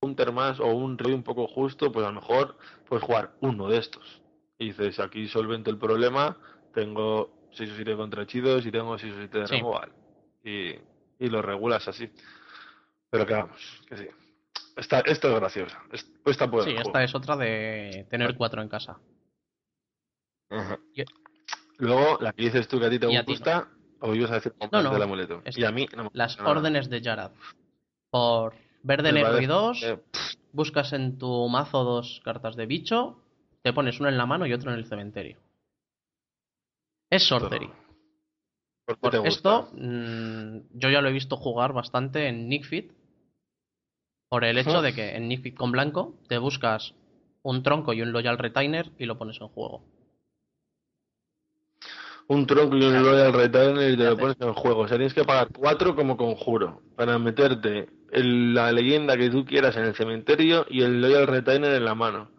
counter más o un rey un poco justo, pues a lo mejor puedes jugar uno de estos. Y dices, aquí solvento el problema, tengo 6 o 7 contrachidos y tengo 6 o 7 de Sí. removal. Y, y lo regulas así. Pero que vamos, que sí. Esta, esto es gracioso. Es- Esta puede Sí, esta es otra de tener cuatro en casa. Y- Luego, la que dices tú que a ti te Y gusta, o ibas a decir No, no, el amuleto. Y a mí no me Las nada. órdenes de Jarad. Por verde, negro y dos, eh, buscas en tu mazo dos cartas de bicho, te pones una en la mano y otro en el cementerio. Es sorcery. ¿Por qué Por te gusta? esto, mm, yo ya lo he visto jugar bastante en Nickfit. Por el hecho de que en Nickfit con blanco te buscas un tronco y un Loyal Retainer y lo pones en juego. un tronco y un Royal Retainer y te lo pones en juego. O sea, tienes que pagar cuatro como conjuro para meterte el- la leyenda que tú quieras en el cementerio y el Loyal Retainer en la mano.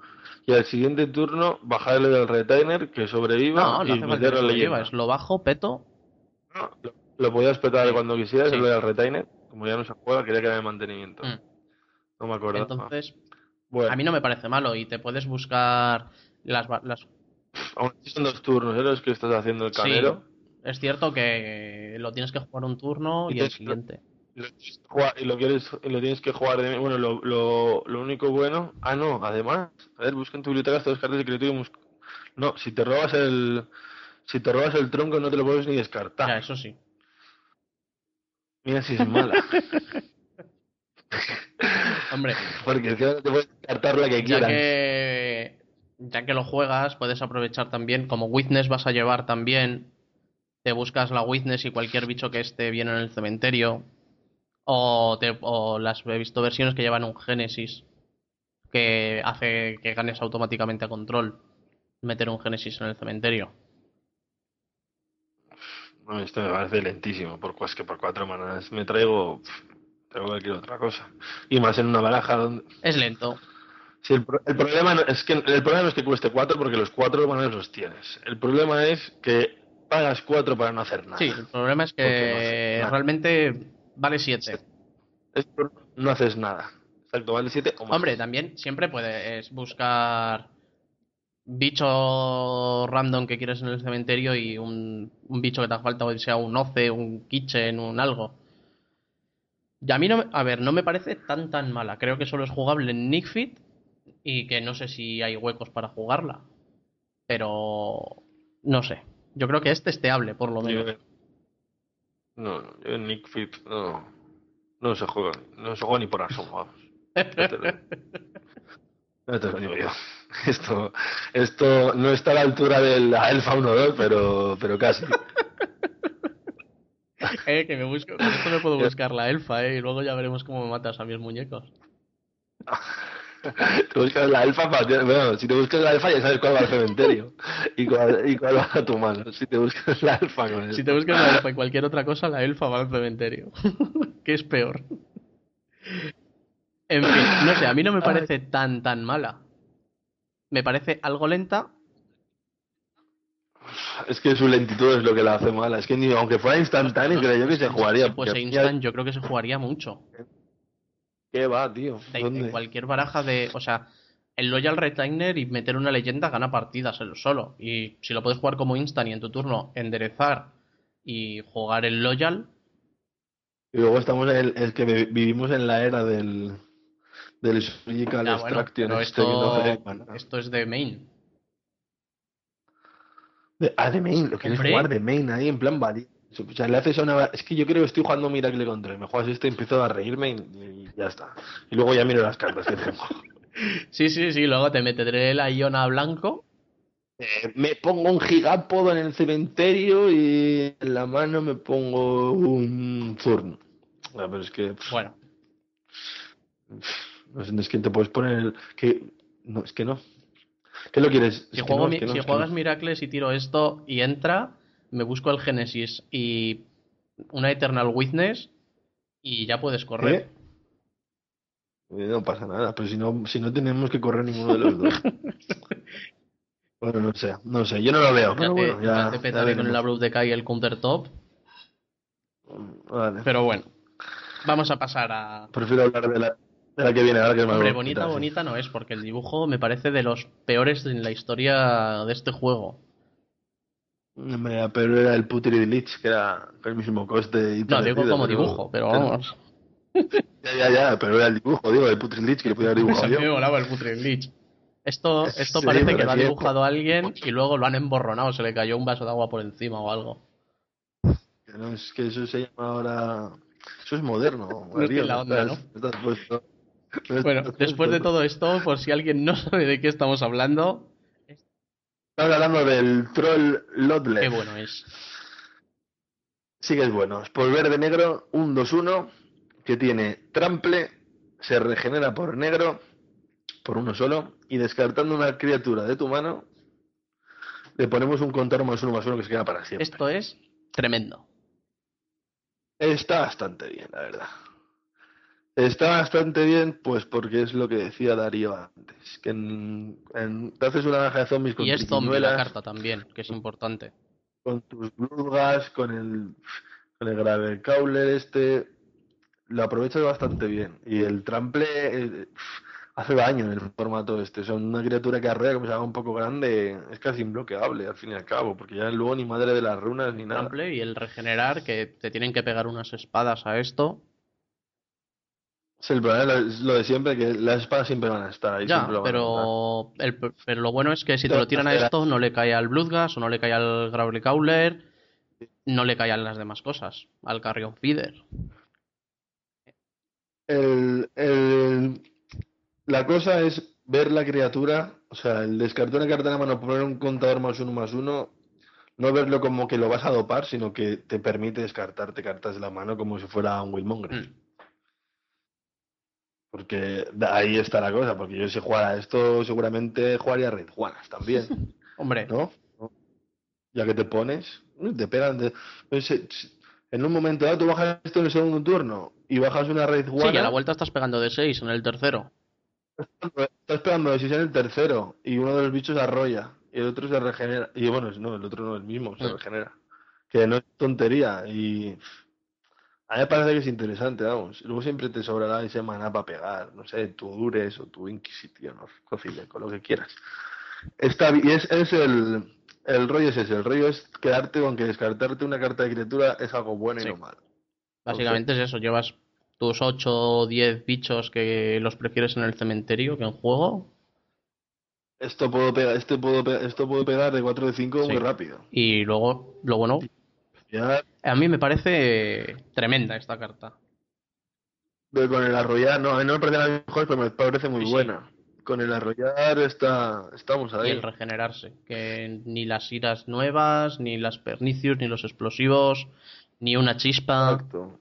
Y al siguiente turno bajar el Loyal Retainer que sobreviva No, no y meter la lo leyenda. Lo bajo, peto. No, lo, lo podías petar Sí. cuando quisieras Sí. el Loyal Retainer. Como ya no se juega, quería que era de mantenimiento. Mm. No me acuerdo. Entonces, bueno, a mí no me parece malo y te puedes buscar las, las aún así son dos turnos, ¿eh? Los que estás haciendo el Sí. canero. Es cierto que lo tienes que jugar un turno Y y el te- siguiente. Y lo, tienes que jugar- y lo quieres lo tienes que jugar de bueno lo, lo, lo único bueno ah no además a ver busca en tu biblioteca estas cartas de criatura no si te robas el si te robas el tronco no te lo puedes ni descartar Ya, eso sí. mira si es mala Hombre, porque te puedes descartar la que ya quieras que, ya que lo juegas, puedes aprovechar también. Como Witness vas a llevar también. Te buscas la Witness y cualquier bicho que esté bien en el cementerio. O, te, o las he visto versiones que llevan un Génesis. Que hace que ganes automáticamente a control. Meter un Génesis en el cementerio. no, esto me parece lentísimo por es que por cuatro manas me traigo traigo cualquier otra cosa y más en una baraja donde Es lento. Sí, el, pro- el problema no, es que el problema no es que cueste cuatro porque los cuatro manas los tienes. El problema es que pagas cuatro para no hacer nada. Sí, el problema es no que realmente vale 7. Es por- no haces nada. Exacto, vale siete o más. Hombre, también siempre puedes buscar bicho random que quieres en el cementerio y un, un bicho que te haga falta, o sea un Oce, un Kitchen, un algo. Y a mí no me, a ver, no me parece tan tan mala. Creo que solo es jugable en Nickfit y que no sé si hay huecos para jugarla. Pero no sé. Yo creo que es testeable, por lo menos. No, no, yo en Nick Fit no, no se juega, no se juega ni por asomo, vamos. Ya te lo- ya te lo digo yo. Esto, esto no está a la altura de la Elfa 1-2, pero, pero casi. Eh, que me busco, con esto me puedo buscar la elfa, eh, y luego ya veremos cómo me matas a mis muñecos. Te buscas la alfa para bueno, si te buscas la alfa ya sabes cuál va al cementerio y cuál, y cuál va a tu mano. Si te buscas la alfa con Si el... te buscas la elfa y cualquier otra cosa, la elfa va al cementerio. que es peor. En fin, no sé, a mí no me parece tan tan mala. Me parece algo lenta. Es que su lentitud es lo que la hace mala. Es que ni aunque fuera instantáneo, No, creo yo que se jugaría. Si fuese porque- instant, yo creo que se jugaría mucho. ¿Qué va, tío? Cualquier baraja de. O sea, el Loyal Retainer y meter una leyenda gana partidas él solo. Y si lo puedes jugar como instant y en tu turno enderezar y jugar el Loyal, Y luego estamos en el, es que vi- vivimos en la era del del Surgical ya, bueno, Extraction pero este no esto, esto es de main. De- ah, de main, lo quieres Hombre. jugar de main ahí en plan. O sea, le haces una. Es que yo creo que estoy jugando Miracle Control. Me juegas este, empiezo a reírme y, y ya está. Y luego ya miro las cartas que tengo. Sí, sí, sí, luego te meteré la Iona blanco. Eh, me pongo un gigápodo en el cementerio y en la mano me pongo un Zurn. Ah, pero es que. pff, Bueno, No sé, es que te puedes poner el. Que... No, es que no. ¿Qué lo quieres? si, Es juego no, mi- es que no, si juegas no. Miracles y tiro esto y entra, me busco el Genesis y una Eternal Witness y ya puedes correr. ¿Eh? No pasa nada, pero si no, si no tenemos que correr ninguno de los dos. bueno, no sé, no sé, yo no lo veo, Ya pero te, bueno, ya, ya te ya con el. Abrupt Decay y el Countertop. Vale. Pero bueno, vamos a pasar a. Prefiero hablar de la, La que viene, ahora que es más Hombre, bonita, bonita no es, porque el dibujo me parece de los peores en la historia de este juego. Pero era el Putrid Lich, que era el mismo coste y No, digo como pero- dibujo, pero vamos. Ya, ya, ya, pero era el dibujo, digo, el Putrid Lich que le podía haber A dibujado mí me volaba el Putrid Lich. Esto, esto Sí, parece que lo ha dibujado alguien y luego lo han emborronado, se le cayó un vaso de agua por encima o algo. No, es que eso se llama ahora... Eso es moderno. No en la onda, estás- estás puesto- no Bueno, después de todo esto, por si alguien no sabe de qué estamos hablando, Estamos hablando del Troll Lodler. qué bueno es. Sí que es bueno. Es por verde negro, un 2-1, que tiene trample, se regenera por negro, por uno solo, y descartando una criatura de tu mano, le ponemos un contador más uno más uno que se queda para siempre. Esto es tremendo. Está bastante bien, la verdad. Está bastante bien, pues porque es lo que decía Darío antes, que en, en- te haces una baja de zombies con Y es zombie la carta también, que es importante. con tus Bloodgas, con el, con el Grave Cowler este, lo aprovechas bastante bien. Y el Trample eh, hace daño en el formato este. Son una criatura que arrea, como se haga un poco grande, es casi imbloqueable al fin y al cabo, porque ya luego ni madre de las runas ni nada. Trample y el regenerar, que te tienen que pegar unas espadas a esto. Es el problema, es lo de siempre, que las espadas siempre van a estar ahí. Ya, pero, el- pero lo bueno es que si te lo tiran a esto, no le cae al Bloodgas o no le cae al Gravel Cowler, no le cae a las demás cosas, al Carrion Feeder. El, el- la cosa es ver la criatura, o sea, el descartar una carta de la mano, poner un contador más uno más uno, no verlo como que lo vas a dopar, sino que te permite descartarte cartas de la mano como si fuera un Willmonger. Mm. Porque de ahí está la cosa, porque yo si jugara esto seguramente jugaría Red Juanas también, Hombre, ¿no? Ya que te pones, te pegan de... pues, se- En un momento dado tú bajas esto en el segundo turno y bajas una Red sí, Juana... que a la vuelta estás pegando de 6 en el tercero. Estás pegando si es en el tercero y uno de los bichos arrolla y el otro se regenera. Y bueno, es- no, el otro no, el mismo se Mm. regenera. Que no es tontería y a mí me parece que es interesante, vamos. Luego siempre te sobrará ese maná para pegar, no sé, tu Dures o tu Inquisition o Cocile, con lo que quieras. Está, y es, es el, el rollo es ese, el rollo es quedarte con que descartarte una carta de criatura es algo bueno y no malo. Básicamente es eso, llevas tus 8 o 10 bichos que los prefieres en el cementerio que en juego. Esto puedo pegar, este puedo pe- esto puedo pegar de 4 de 5 Sí. muy rápido. Y luego, lo bueno, A mí me parece tremenda esta carta. Pero con el arrollar, no, a mí no me parece la mejor, pero me parece muy Sí, sí. buena. Con el arrollar está, estamos Y ahí. el regenerarse, que ni las iras nuevas, ni las pernicios, ni los explosivos, ni una chispa, Exacto.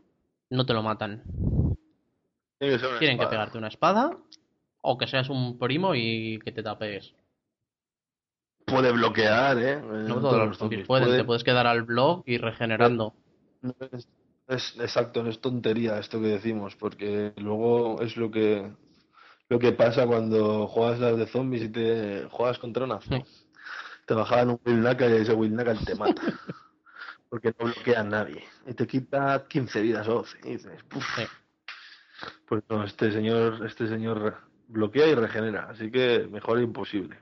no te lo matan. Tiene que Tienen que pegarte una espada o que seas un primo y que te tapees. Puede bloquear, ¿eh? No Eh, todos los zombies pueden, Puede- te puedes quedar al blog y regenerando. no es, es- exacto, no es tontería esto que decimos, porque luego es lo que lo que pasa cuando juegas las de zombies y te juegas contra una Sí. Te bajaban un Will Knuckle y ese Will Knuckle te mata. Porque no bloquea a nadie. Y te quita 15 vidas o 12. Y dices, "Puf". Sí. Pues no, este señor, este señor bloquea y regenera, así que mejor imposible.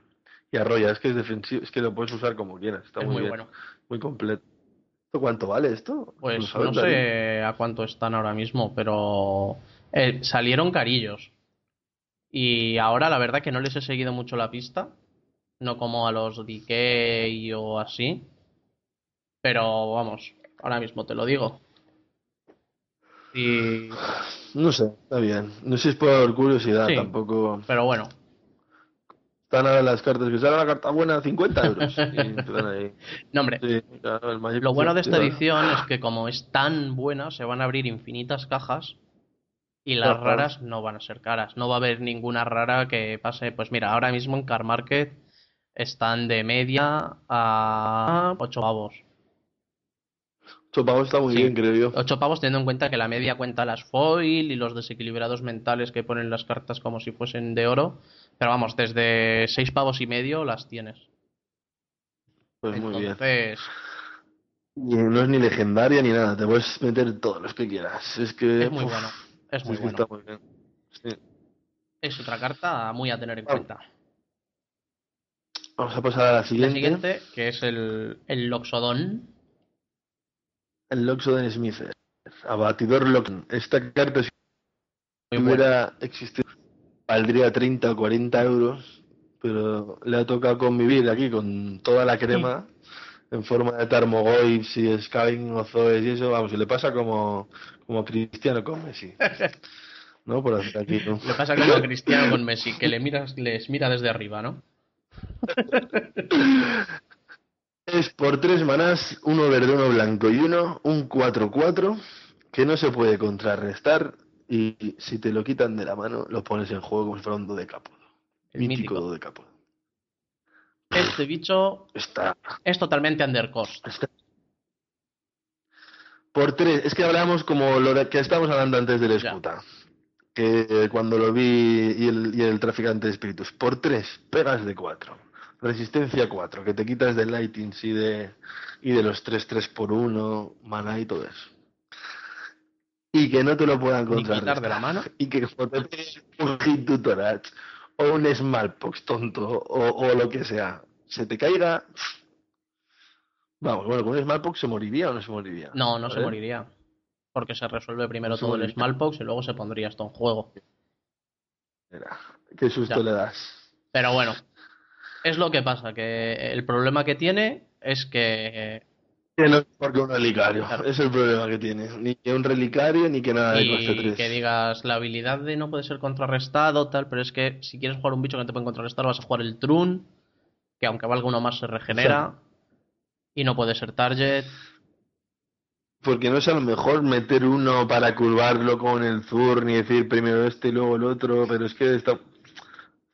Y arrolla, es que es defensivo, es que lo puedes usar como quieras, está Es muy, bien, bueno. muy completo. ¿Esto cuánto vale esto? ¿Lo Pues no sé a cuánto están ahora mismo, pero eh, salieron carillos. Y ahora la verdad que no les he seguido mucho la pista, no como a los Decay o así. Pero vamos, ahora mismo te lo digo. Y No sé, está bien. No sé si es por curiosidad, Sí. tampoco. pero bueno, Están ahora las cartas que sale una carta buena, 50 euros. Ahí. no hombre, Sí, claro, el Magic Lo bueno de esta edición es que como es tan buena, se van a abrir infinitas cajas y las raras no van a ser caras. No va a haber ninguna rara que pase. Pues mira, ahora mismo en Car Market están de media a 8 pavos. Ocho pavos está muy Sí. bien, creo yo. 8 pavos teniendo en cuenta que la media cuenta las foil y los desequilibrados mentales que ponen las cartas como si fuesen de oro. Pero vamos, desde 6 pavos y medio las tienes. Pues muy bien. Entonces, Y no es ni legendaria ni nada, te puedes meter todos los que quieras. Es que. es muy uf, bueno. Es muy bueno. está muy bien. Sí. Es otra carta muy a tener en cuenta. Vamos a pasar a la La siguiente. siguiente, que es el, el Loxodon. El Loxodon Smith. Abatidor Loxodon. Esta carta, si hubiera existido, valdría 30 o 40 euros, pero le ha tocado convivir aquí con toda la crema en forma de Tarmogoyfs y Skyrim o Zoes y eso, vamos, y le pasa como, como Cristiano con Messi. ¿No? Por hacer aquí, ¿no? Le pasa como a Cristiano con Messi, que le miras, les mira desde arriba, ¿no? Es por tres manás, uno verde, uno blanco y uno, un 4-4 que no se puede contrarrestar y si te lo quitan de la mano lo pones en juego como si fuera un dodecápodo. El Mítico mítico. dodecápodo. Este bicho Está, es totalmente undercost. está- Por tres, es que hablamos como lo de- que estábamos hablando antes del escuta, que cuando lo vi y el, y el traficante de espíritus. Por tres, pegas de cuatro. Resistencia 4, que te quitas de Lightings y de, y de los 3 3 por 1 mana y todo eso. Y que no te lo puedan contrarrestar. de la mano. Y que te un hit tutorage o un smallpox tonto o, o lo que sea, se te caiga. Vamos, bueno, con un smallpox se moriría o no se moriría. No, no se ¿Eh? moriría. Porque se resuelve primero No todo el. Smallpox y luego se pondría esto en juego. Mira, qué susto Ya. le das. Pero bueno, es lo que pasa, que el problema que tiene es que Que no es porque un relicario. Claro. Es el problema que tiene. Ni que un relicario ni que nada de coste y 3. que digas la habilidad de no puede ser contrarrestado, tal, pero es que si quieres jugar un bicho que no te puede contrarrestar, vas a jugar el Trun, que aunque valga uno más se regenera, y no puede ser target. Porque no es a lo mejor meter uno para curvarlo con el Zur, y decir primero este y luego el otro, pero es que está-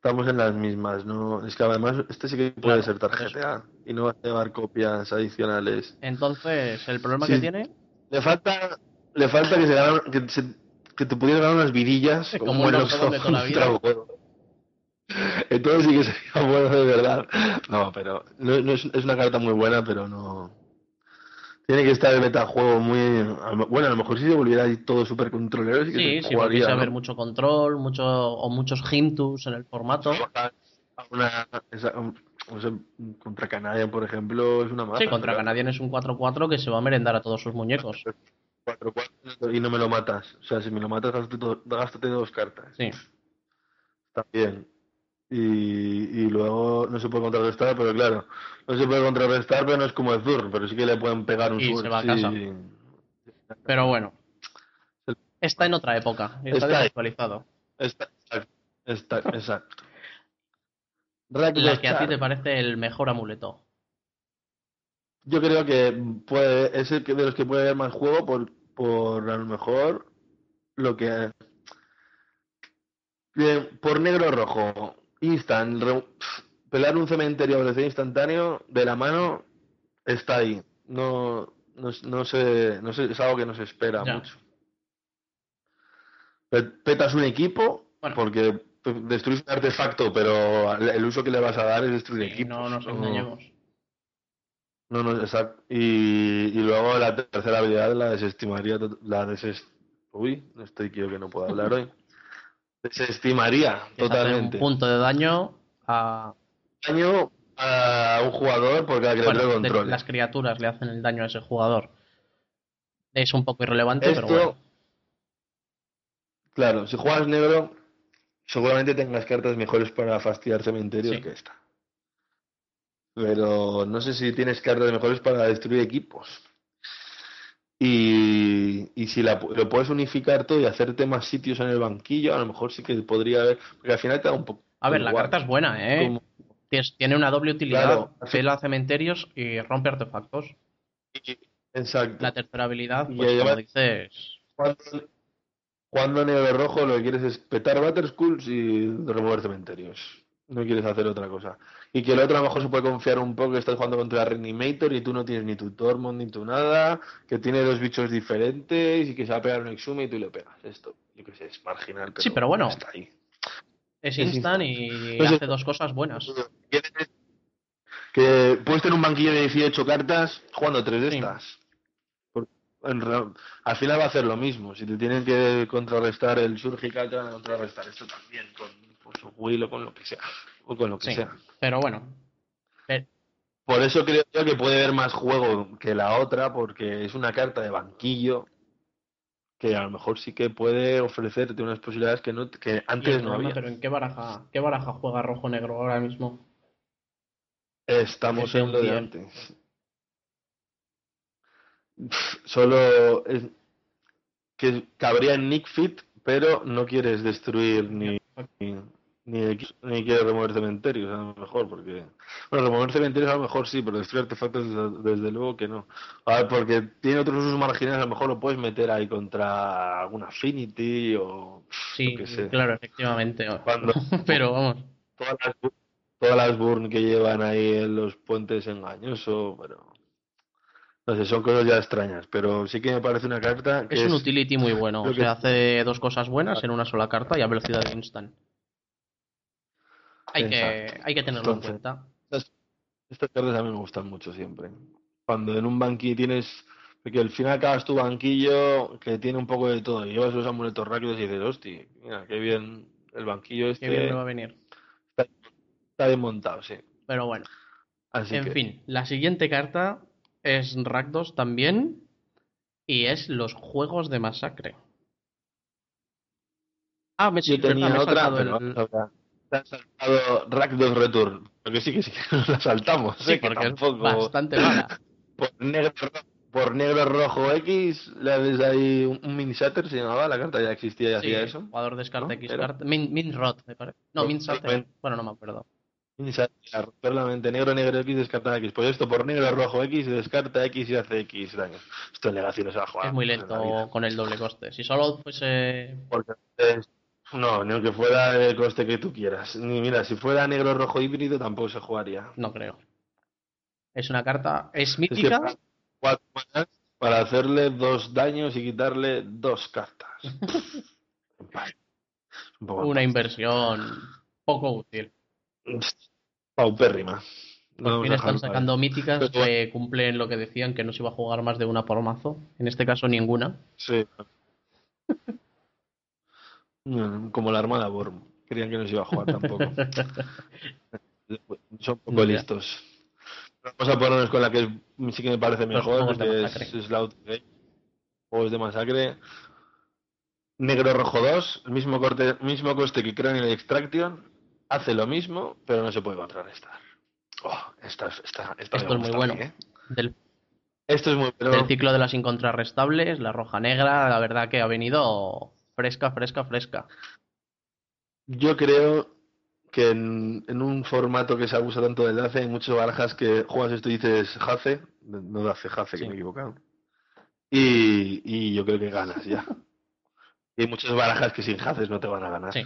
estamos en las mismas, ¿no? Es que además este sí que puede Claro, ser tarjeta y no va a llevar copias adicionales. Entonces, el problema Sí. que tiene, Le falta, le falta que se ganan- que, se- que te pudieran ganar unas vidillas Como como, de toda la vida. Oxodon Entonces sí que sería bueno de verdad. No, pero no, no es, es una carta muy buena, pero no. Tiene que estar el metajuego muy. Bueno, a lo mejor si se volviera ahí todo súper controlero, sí sí, se jugaría, a ¿no? haber mucho control, mucho o muchos Hintus en el formato. Una, esa- un- no sé, contra Canadian, por ejemplo, es una mala. Sí, contra Canadian es un 4-4 que se va a merendar a todos sus muñecos. 4-4 y no me lo matas. O sea, si me lo matas, gástate, to- gástate dos cartas. Sí, También. Y, y luego no se puede contrarrestar, pero claro, no se puede contrarrestar, pero no es como el Zur, pero sí que le pueden pegar un Y se va a sí. casa. pero bueno. Está en otra época, está, Está desactualizado. Está, está, exacto. La que a ti te parece el mejor amuleto. Yo creo que puede, es el que de los que puede haber más juego por, por a lo mejor lo que Bien, por negro o rojo, instant, re- pelar un cementerio a velocidad instantáneo de la mano está ahí. No, no, no sé, no sé, es algo que no se espera Ya. mucho. Pe- Petas un equipo Bueno. porque destruyes un artefacto, pero el uso que le vas a dar es destruir Sí, equipos. no nos no- engañemos. no, no, exacto. Y, y luego la tercera habilidad la desestimaría. La deses... Uy, no estoy quiero que no puedo hablar hoy. Desestimaría totalmente. un punto de daño a Daño a un jugador por cada que bueno, controle. las criaturas le hacen el daño a ese jugador. Es un poco irrelevante, Esto, pero bueno. claro, si juegas negro, seguramente tengas cartas mejores para fastidiar cementerios Sí. que esta. Pero no sé si tienes cartas mejores para destruir equipos. Y, y si la lo puedes unificar todo y hacerte más sitios en el banquillo, a lo mejor sí que podría haber. Porque al final te da un poco. A ver, la carta es buena, ¿eh? Como- Tiene una doble utilidad. Claro. Pela cementerios y rompe artefactos. Exacto. La tercera habilidad, Y pues como además- dices, Cuando, cuando negro rojo lo que quieres es petar Batterschools y remover cementerios. No quieres hacer otra cosa. Y que el otro a lo mejor se puede confiar un poco que estás jugando contra Reanimator y tú no tienes ni tu Tormund ni tu nada, que tiene dos bichos diferentes y que se va a pegar un Exhume y tú le pegas. Esto, yo qué sé, es marginal, pero, Sí, pero bueno. está ahí. es instant y No sé. hace dos cosas buenas. ¿Quieres Que puedes tener un banquillo de 18 cartas jugando tres de Sí. estas. Al final va a hacer lo mismo. Si te tienen que contrarrestar el Surgical, te van a contrarrestar esto también con, con su Will o con lo que sea. O con lo que Sí. sea. Pero bueno, Por eso creo yo que puede haber más juego que la otra, porque es una carta de banquillo que a lo mejor sí que puede ofrecerte unas posibilidades que, no, que antes no había. pero ¿en qué baraja, qué baraja juega rojo-negro ahora mismo? Estamos en lo de día. antes. Solo es que cabría en Nick Fit, pero no quieres destruir ni ni, ni, quieres remover cementerios, a lo mejor, porque bueno, remover cementerios a lo mejor sí, pero destruir artefactos desde, desde luego que no. A ver, porque tiene otros usos marginales, a lo mejor lo puedes meter ahí contra alguna Affinity o Sí, qué sé. claro, efectivamente. Cuando- Pero vamos, todas las, todas las burn que llevan ahí en los puentes engañoso, pero no sé, son cosas ya extrañas, pero sí que me parece una carta que es un utility muy bueno. O sea, que- hace dos cosas buenas en una sola carta y a velocidad de instant. Hay que, hay que tenerlo en cuenta. Estas cartas a mí me gustan mucho siempre. Cuando en un banquillo tienes, porque al final acabas tu banquillo que tiene un poco de todo, y llevas los amuletos rápidos y dices, hostia, mira, qué bien el banquillo Qué bien este me va a venir. está bien montado, sí. Pero bueno, Así en que, fin, la siguiente carta es Rakdos también y es los juegos de masacre. Ah, me, yo tenía me otra, pero el- te has saltado Rakdos Return, porque sí que sí que nos la saltamos, Sí, ¿eh? que porque es tampoco bastante mala. por negro por negro rojo X le haces ahí un, mini shatter se llamaba la carta ya existía y Sí, hacía eso jugador descarta ¿no? X carta. Min, Min Rot, me parece. No, No, Min Shatter. Min- Bueno, no me acuerdo. A romper la mente negro negro X descarta X pues esto por negro rojo X descarta X y hace X daño esto en Legacy no se va a jugar Es muy lento con el doble coste. Si solo fuese. porque no ni aunque fuera el coste que tú quieras ni mira si fuera negro rojo híbrido tampoco se jugaría No creo. Es una carta. Es es que mítica. para, cuatro manas para hacerle dos daños y quitarle dos cartas un Una inversión poco útil. Paupérrima. A están sacando míticas que cumplen lo que decían que no se iba a jugar más de una por mazo. En este caso, ninguna. Sí. Como la Armada Borm. Creían que no se iba a jugar tampoco. Son poco listos. Vamos a ponernos con la que sí que me parece Los mejor, que es Game. Juegos de masacre. Negro rojo 2, el mismo, corte, mismo coste que Cranial Extraction. Hace lo mismo, pero no se puede contrarrestar. Oh, esta, esta, esta Esto es muy bueno. mí, ¿eh? Del, Esto es muy bueno. del ciclo de las incontrarrestables, la roja negra, la verdad que ha venido fresca, fresca, fresca. Yo creo que en, en un formato que se abusa tanto del DACE, hay muchas barajas que juegas esto y dices Jace, no DACE, Jace, Sí. que me he equivocado. Y, y yo creo que ganas ya. Y hay muchas barajas que sin Jaces no te van a ganar. Sí.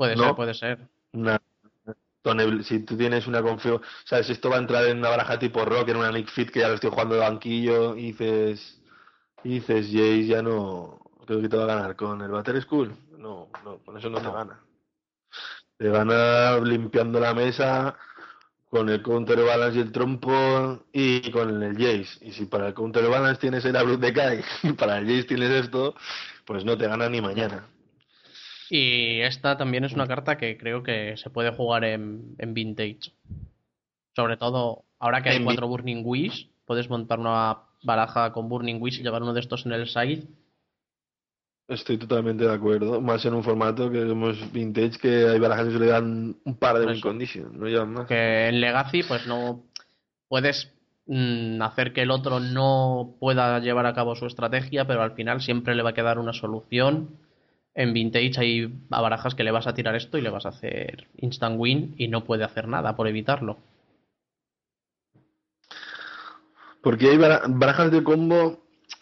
Puede No. ser, puede ser. Una, si tú tienes una confio, sabes, esto va a entrar en una baraja tipo rock, en una Nick Fit que ya lo estoy jugando de banquillo y dices, y dices, Jace ya no, creo que te va a ganar con el Batter School. No, no, con eso no te gana. Te gana limpiando la mesa con el counterbalance y el trompo y con el Jace. Y si para el counterbalance tienes el Abrupt Decay y para el Jace tienes esto, pues no te gana ni mañana. Y esta también es una carta que creo que se puede jugar en, en Vintage. Sobre todo, ahora que hay En cuatro Burning Wish, puedes montar una baraja con Burning Wish y llevar uno de estos en el side. Estoy totalmente de acuerdo. Más en un formato que somos vintage, que hay barajas que se le dan un par de win condition, no llevan más. Que en Legacy, pues no puedes mm, hacer que el otro no pueda llevar a cabo su estrategia, pero al final siempre le va a quedar una solución. En Vintage hay a barajas que le vas a tirar esto y le vas a hacer instant win y no puede hacer nada por evitarlo. Porque hay bara- barajas de combo,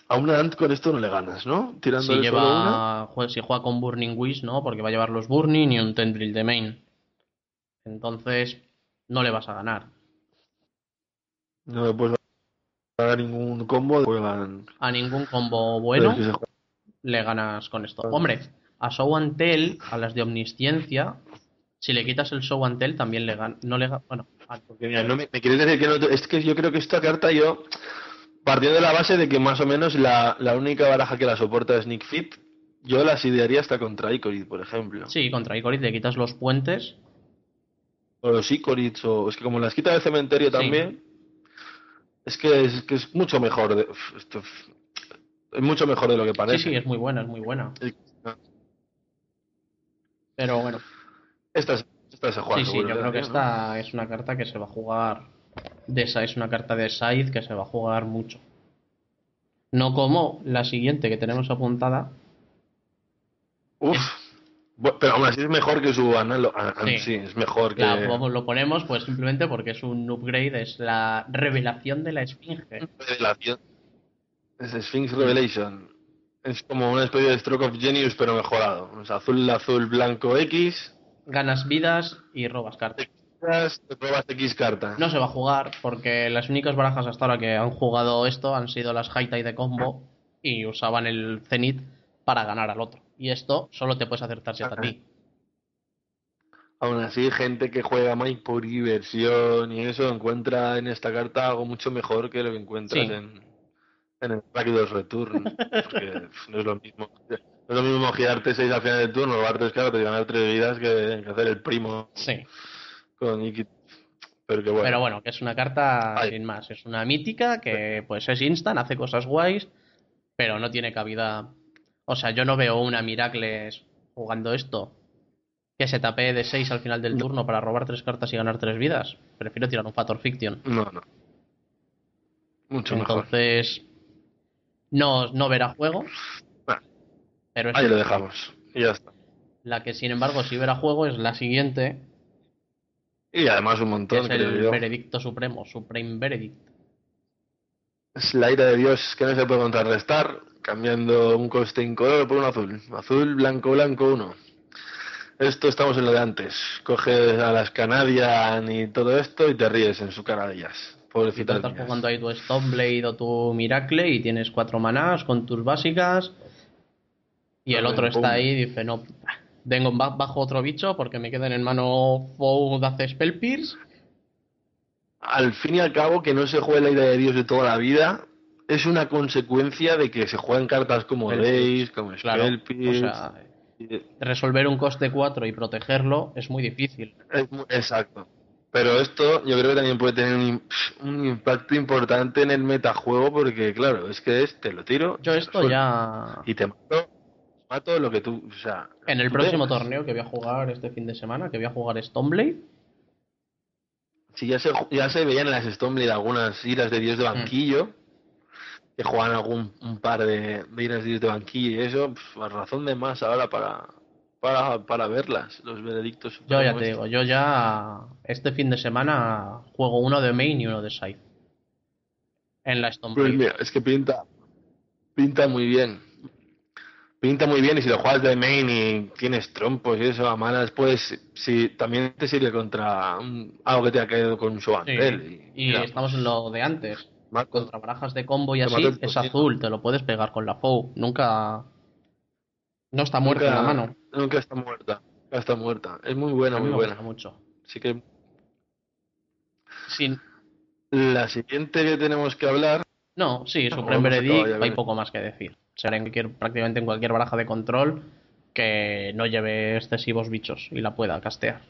a una Ant con esto no le ganas, ¿no? Si Tirándole solo una. lleva, jue- si juega con Burning Wish, no, porque va a llevar los Burning y un Tendril de main. Entonces, no le vas a ganar. No le puedes ganar ningún combo. Juegan. A ningún combo bueno. Le ganas con esto. Hombre, a Show and Tell, a las de Omnisciencia, si le quitas el Show and Tell, también le ganas. No le Bueno, a- Porque, mira, no me, me quieres decir que no. te- Es que yo creo que esta carta yo. Partiendo de la base de que más o menos la, la única baraja que la soporta es Nick Fit, yo las idearía hasta contra Icorid, por ejemplo. Sí, contra Icorid le quitas los puentes. O los Icorids, o es que como las quita del cementerio también, es que es, que es mucho mejor. De, esto, es mucho mejor de lo que Sí, parece. sí, es muy buena, es muy buena. Pero bueno, Esta, es- esta se juega sí, sí, yo creo que ¿no? esta es una carta que se va a jugar. De esa es una carta de Scythe que se va a jugar mucho. No como la siguiente que tenemos apuntada. Uf. Bu- Pero aún así es mejor que su ah, ah, Sí. Sí. es mejor que. La, lo ponemos pues simplemente porque es un upgrade, es la revelación de la esfinge. Revelación. Es Sphinx Revelation. Es como una especie de Stroke of Genius, pero mejorado. Sea, azul, azul, blanco X. Ganas vidas y robas cartas. Te pruebas X carta. No se va a jugar porque las únicas barajas hasta ahora que han jugado esto han sido las Haitai de combo y usaban el Zenith para ganar al otro. Y esto solo te puedes hacer tarjeta a ti. Aún así, gente que juega Mike por diversión y eso encuentra en esta carta algo mucho mejor que lo que encuentras Sí. en, en el Rakdos Return. Porque no es lo mismo. No es lo mismo girarte 6 al final del turno, robar 3 cartas y ganar 3 vidas que, que hacer el primo Sí. con Iki. Pero que bueno. Pero bueno, que es una carta Ay. sin más. Es una mítica que pues es instant, hace cosas guays, pero no tiene cabida. O sea, yo no veo una Miracles jugando esto que se tapee de 6 al final del turno para robar 3 cartas y ganar 3 vidas. Prefiero tirar un Factor Fiction. No, no. Mucho mejor. No, no verá juego. Bueno, Pero Ahí lo dejamos. Y ya está. la que, sin embargo, sí verá juego es la siguiente, Y además un montón, es el yo. Veredicto Supremo, Supreme Verdict. Es la ira de Dios que no se puede contrarrestar, cambiando un coste incoloro por un azul. Azul, blanco, blanco, uno. Esto estamos en lo de antes. Coges a las Canadian y todo esto y te ríes en su cara de ellas. Pobrecitas estás jugando ahí tu Stoneblade o tu Miracle y tienes cuatro manás con tus básicas y el otro está ahí y dice, no, vengo ba- bajo otro bicho porque me quedan en mano Foe hace Spell Pierce. Al fin y al cabo, que no se juegue la ira de Dios de toda la vida es una consecuencia de que se juegan cartas como Days, como Claro, Spell o Pierce. sea, y- resolver un coste 4 y protegerlo es muy difícil. Es Exacto. Pero esto yo creo que también puede tener un, im- un impacto importante en el metajuego porque, claro, es que es, te lo tiro Yo esto suelto, ya... y te mato, mato lo que tú, o sea... En el próximo torneo que voy a jugar este fin de semana, que voy a jugar Stoneblade, Si ya se, ya se veían en las Stoneblade algunas iras de Mm. Dios de banquillo, que juegan algún un par de, de iras de Dios de banquillo y eso, a razón de más ahora para, para, para verlas, los veredictos. yo ya te digo, yo ya este fin de semana juego uno de main y uno de side. En la Pues Stoneblade. mira, es que pinta, pinta muy bien. Pinta muy bien y si lo juegas de main y tienes trompos y eso a malas, pues si también te sirve contra un- algo que te ha caído con un show Sí, y estamos en lo de antes. Marco, Contra barajas de combo y así, es azul, te lo puedes pegar con la FOU. Nunca. No está muerta en la nunca- mano. Nunca está muerta. Nunca está muerta. Es muy buena, muy me buena. gusta mucho. Así que Sin... la siguiente que tenemos que hablar, No, sí, No, Supreme ya, hay poco más que decir. Será en cualquier, prácticamente en cualquier baraja de control que no lleve excesivos bichos y la pueda castear.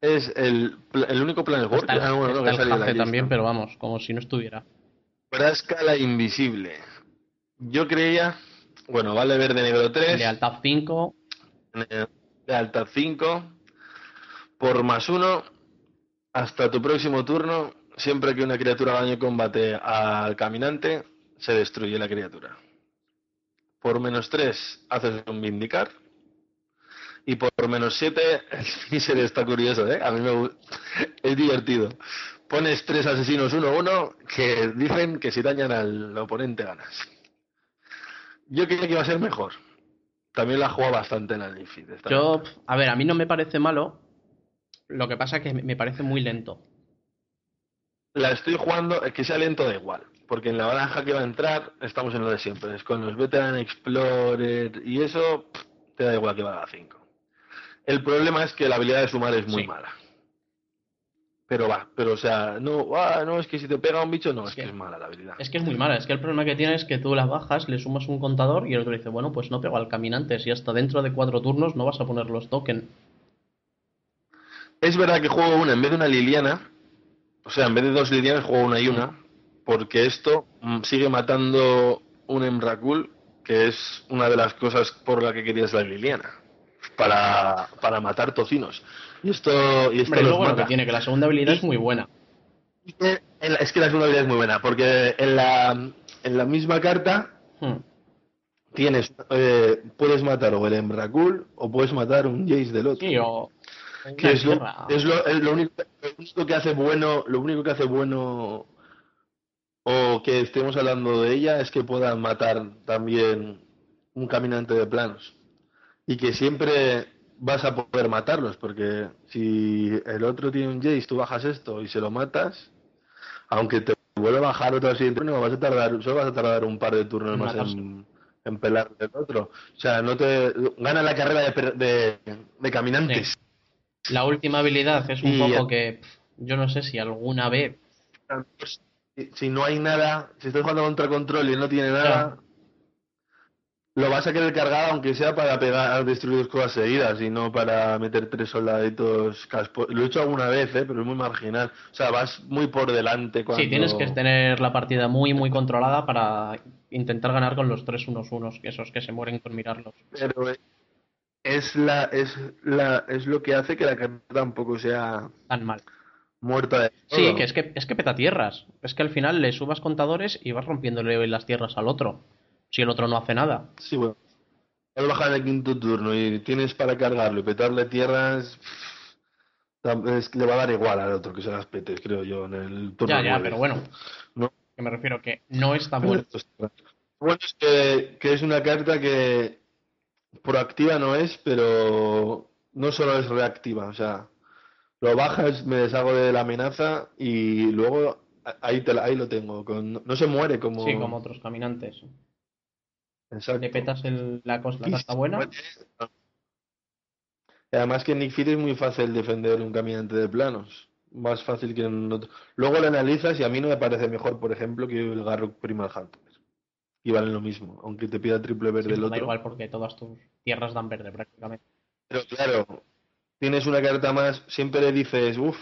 es el, el único Planet Está Worker. el, Ah, bueno, no, está el también, pero vamos, como si no estuviera. Frasca la invisible. Yo creía, bueno, vale verde negro 3. Lealtad 5, Lealtad 5. Por más uno, hasta tu próximo turno, siempre que una criatura daño combate al caminante, se destruye la criatura. Por menos 3, haces un vindicar. Y por menos 7, el finisher está curioso, ¿eh? A mí me es divertido. Pones tres asesinos 1-1 que dicen que si dañan al oponente ganas. Yo creía que iba a ser mejor. También la juega bastante en esta Yo, a ver, a mí no me parece malo. Lo que pasa es que me parece muy lento. La estoy jugando, es que sea lento da igual, porque en la baraja que va a entrar estamos en lo de siempre, es con los Veteran Explorer y eso te da igual que valga 5. El problema es que la habilidad de sumar es muy Sí. mala. Pero va, pero o sea, no, ah, no, es que si te pega un bicho, no, es, que- que es mala la habilidad. Es que es muy mala, es que el problema que tiene es que tú la bajas, le sumas un contador y el otro dice, bueno, pues no pego al caminante, si hasta dentro de cuatro turnos no vas a poner los tokens. Es verdad que juego una en vez de una Liliana, o sea, en vez de dos Lilianas juego una y una, porque esto mm, sigue matando un Emrakul, que es una de las cosas por la que querías la Liliana, para, para matar tocinos. Y esto, y esto Hombre, luego lo que tiene, que la segunda habilidad es muy buena. La- Es que la segunda habilidad es muy buena, porque en la, en la misma carta Hmm. tienes, eh, puedes matar o el Emrakul o puedes matar un Jace del otro. Sí, o que es lo, es lo, es lo único, lo único que hace bueno, lo único que hace bueno o que estemos hablando de ella es que puedan matar también un caminante de planos y que siempre vas a poder matarlos porque si el otro tiene un Jace, tú bajas esto y se lo matas, aunque te vuelva a bajar otro siguiente turno, vas a tardar, solo vas a tardar un par de turnos más en, en pelar del otro. O sea, no te gana la carrera de, de, de caminantes. La última habilidad es un Y- poco que yo no sé si alguna vez si, si no hay nada, si estás jugando contra control y no tiene nada, lo vas a querer cargar aunque sea para pegar, destruir dos cosas seguidas y no para meter tres soldaditos caspo. Lo he hecho alguna vez, ¿eh? pero es muy marginal. O sea, vas muy por delante cuando... Sí, tienes que tener la partida muy, muy controlada para intentar ganar con los tres unos unos, que esos que se mueren con mirarlos. Pero es la, es la, es lo que hace que la carta tampoco sea Tan mal. muerta de Sí, que es que es que peta tierras. Es que al final le subas contadores y vas rompiéndole las tierras al otro. Si el otro no hace nada. Sí, bueno. Al bajar el quinto turno y tienes para cargarlo y petarle tierras, es que le va a dar igual al otro que se las petes, creo yo, en el turno Ya, ya, pero bueno. No. Que me refiero que no está muerto. Lo bueno es que, que es una carta que proactiva no es, pero no solo es reactiva, o sea, lo bajas, me deshago de la amenaza y luego ahí, te la- ahí lo tengo. Con, no se muere como... Sí, como otros caminantes. Exacto. Le petas el- la, cosa, la carta buena. Y Además que en Nick Fit es muy fácil defender un caminante de planos. Más fácil que en otro. Luego lo analizas y a mí no me parece mejor, por ejemplo, que el Garruk Primal Hunter. Y valen lo mismo, aunque te pida triple verde Sí, el da otro. igual porque todas tus tierras dan verde prácticamente. Pero claro, tienes una carta más, siempre le dices, uff.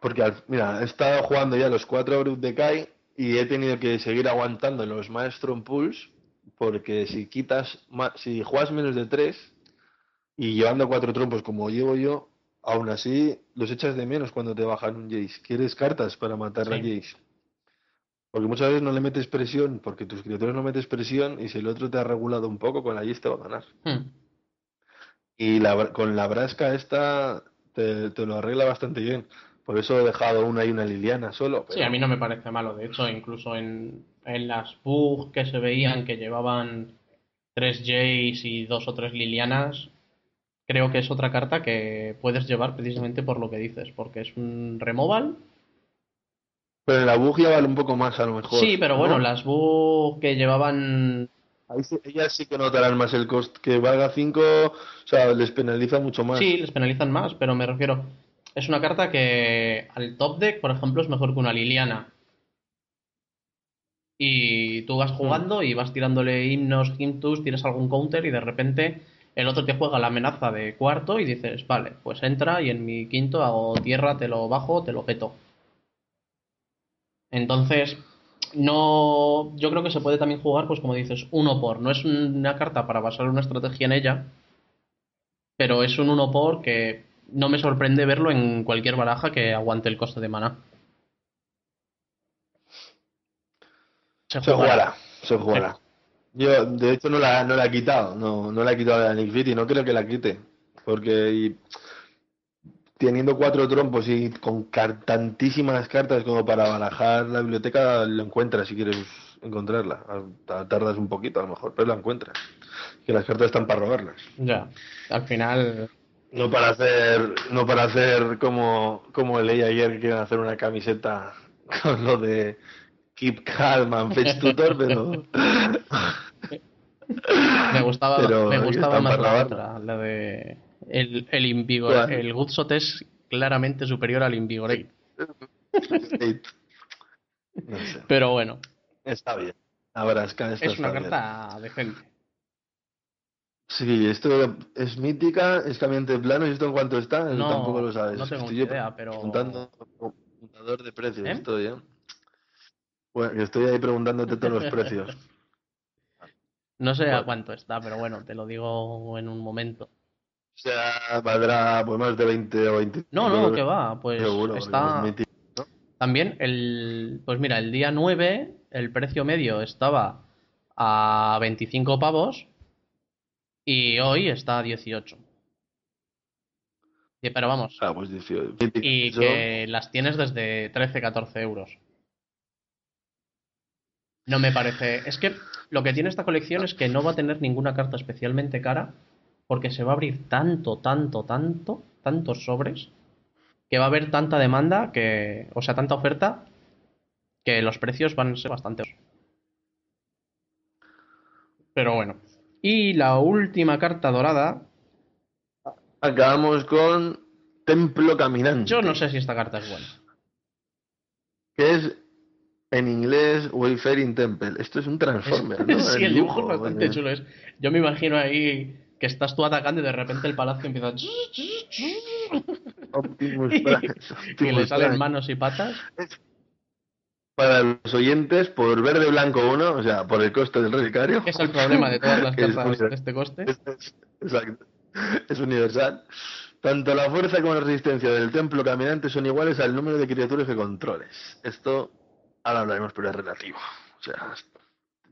Porque, mira, he estado jugando ya los cuatro Brut de Kai y he tenido que seguir aguantando los Maestro Pulse. Porque si quitas, si juegas menos de tres y llevando cuatro trompos como llevo yo, aún así los echas de menos cuando te bajan un Jace. Quieres cartas para matar a Sí. Jace. Porque muchas veces no le metes presión, porque tus criaturas no metes presión y si el otro te ha regulado un poco, con la Jace te va a ganar. Hmm. Y la, con la brasca esta te, te lo arregla bastante bien. Por eso he dejado una y una Liliana solo. Sí, a mí no me parece malo. De hecho, incluso en, en las bugs que se veían que llevaban tres Jays y dos o tres Lilianas, creo que es otra carta que puedes llevar precisamente por lo que dices, porque es un removal. Pero en la bugia vale un poco más a lo mejor. Sí, pero bueno, ¿no? las bugs que llevaban Ahí sí- ellas sí que notarán más el cost. Que valga 5, o sea, les penaliza mucho más. Sí, les penalizan más, pero me refiero, es una carta que al top deck, por ejemplo, es mejor que una Liliana. Y tú vas jugando y vas tirándole himnos, quintus, tiras algún counter y de repente el otro te juega la amenaza de cuarto y dices, vale, pues entra y en mi quinto hago tierra, te lo bajo, te lo peto. Entonces, no, yo creo que se puede también jugar, pues como dices, uno por. No es una carta para basar una estrategia en ella, pero es un uno por que no me sorprende verlo en cualquier baraja que aguante el coste de mana. Se Se jugará. se jugará. Yo, de hecho, no la, no la he quitado. No, no la he quitado de la Nick Fit y no creo que la quite. Porque y- teniendo cuatro trompos y con car- tantísimas cartas como para barajar la biblioteca, lo encuentras si quieres encontrarla. Tardas un poquito a lo mejor, pero la encuentras. Que las cartas están para robarlas. Ya, al final, No para hacer, no para hacer como, como leí ayer que quieren hacer una camiseta con lo de Keep Calm and Fetch Tutor, pero me gustaba, Pero me gustaba más la otra, la de el, el Invigor, el Good Shot es claramente superior al Invigorate. No sé. Pero bueno, Está bien. Ahora es que esto es una carta decente. Sí, esto es mítica, es cambiante plano, ¿y esto en cuánto está? No, Tampoco lo sabes. no tengo Estoy idea, pero- Preguntando, preguntador de precios ¿Eh? estoy, ¿eh? Bueno, estoy ahí preguntándote todos los precios. No sé a cuánto está, pero bueno, te lo digo en un momento. O sea, valdrá pues más de 20 o 20. No, no, que va, pues Seguro, está es mítico. también el, pues mira, el día 9 el precio medio estaba a 25 pavos y hoy está a 18. Y- Pero vamos, Ah, pues 18. Mítico. y que las tienes desde 13, 14 euros. No me parece. Es que lo que tiene esta colección es que no va a tener ninguna carta especialmente cara, porque se va a abrir tanto, tanto, tanto, tantos sobres, que va a haber tanta demanda que. O sea, tanta oferta, que los precios van a ser bastante. Pero bueno. Y la última carta dorada. Acabamos con Templo Caminante. Yo no sé si esta carta es buena. Que es en inglés Wayfaring Temple. Esto es un Transformer, ¿no? sí, el dibujo es bastante chulo. Es, yo me imagino ahí que estás tú atacando y de repente el palacio empieza a... Optimus le salen manos y patas. Para los oyentes, por verde blanco uno, o sea, por el coste del relicario. Es el problema de todas las cartas de este coste. Es- es- exacto. Es universal. Tanto la fuerza como la resistencia del templo caminante son iguales al número de criaturas que controles. Esto, ahora hablaremos, pero es relativo. O sea, yo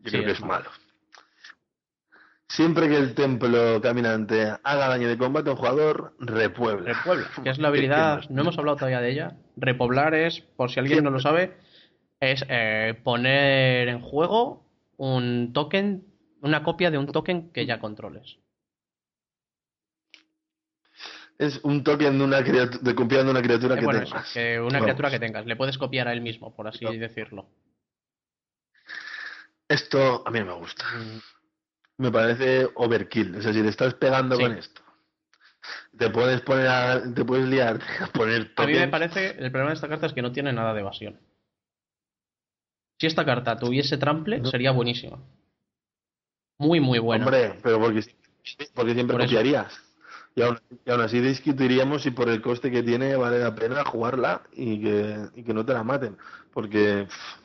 Sí, creo que es malo. Siempre que el templo caminante haga daño de combate a un jugador, repuebla. Repuebla, que es la habilidad, ¿Qué- qué no hemos hablado todavía de ella. Repoblar es, por si alguien no lo sabe, es eh, poner en juego un token, una copia de un token que ya controles. Es un token de una criatura, de copiar de una criatura Eh, que bueno, tengas. eso, que una Vamos. criatura que tengas, le puedes copiar a él mismo, por así No. decirlo. Esto a mí no me gusta. Mm, Me parece overkill. O sea, si le estás pegando Sí. con esto, te puedes poner a, te puedes liar a poner A mí me tokens. parece, el problema de esta carta es que no tiene nada de evasión. Si esta carta tuviese trample, No. sería buenísima. Muy, muy buena. Hombre, pero porque, porque siempre Por copiarías. Y aún, y aún así discutiríamos si por el coste que tiene vale la pena jugarla y que, y que no te la maten. Porque, pff,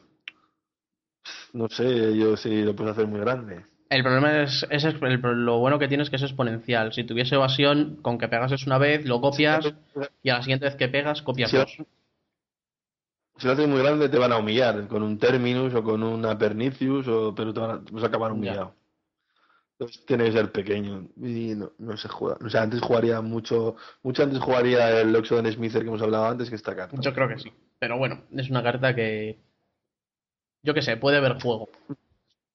no sé, yo si lo puedes hacer muy grande. El problema es, es el- lo bueno que tienes que es exponencial. Si tuviese evasión, con que pegases una vez, lo copias y a la siguiente vez que pegas, copias Si dos. Si lo haces muy grande te van a humillar con un Terminus o con una Pernicius, o, pero te van a, vas a acabar Ya. humillado. Entonces tiene que ser pequeño y no, no se juega. O sea, antes jugaría mucho, mucho antes jugaría el Oxodon Smither que hemos hablado antes que esta carta. Yo creo que sí. Pero bueno, es una carta que. Yo qué sé, puede ver juego.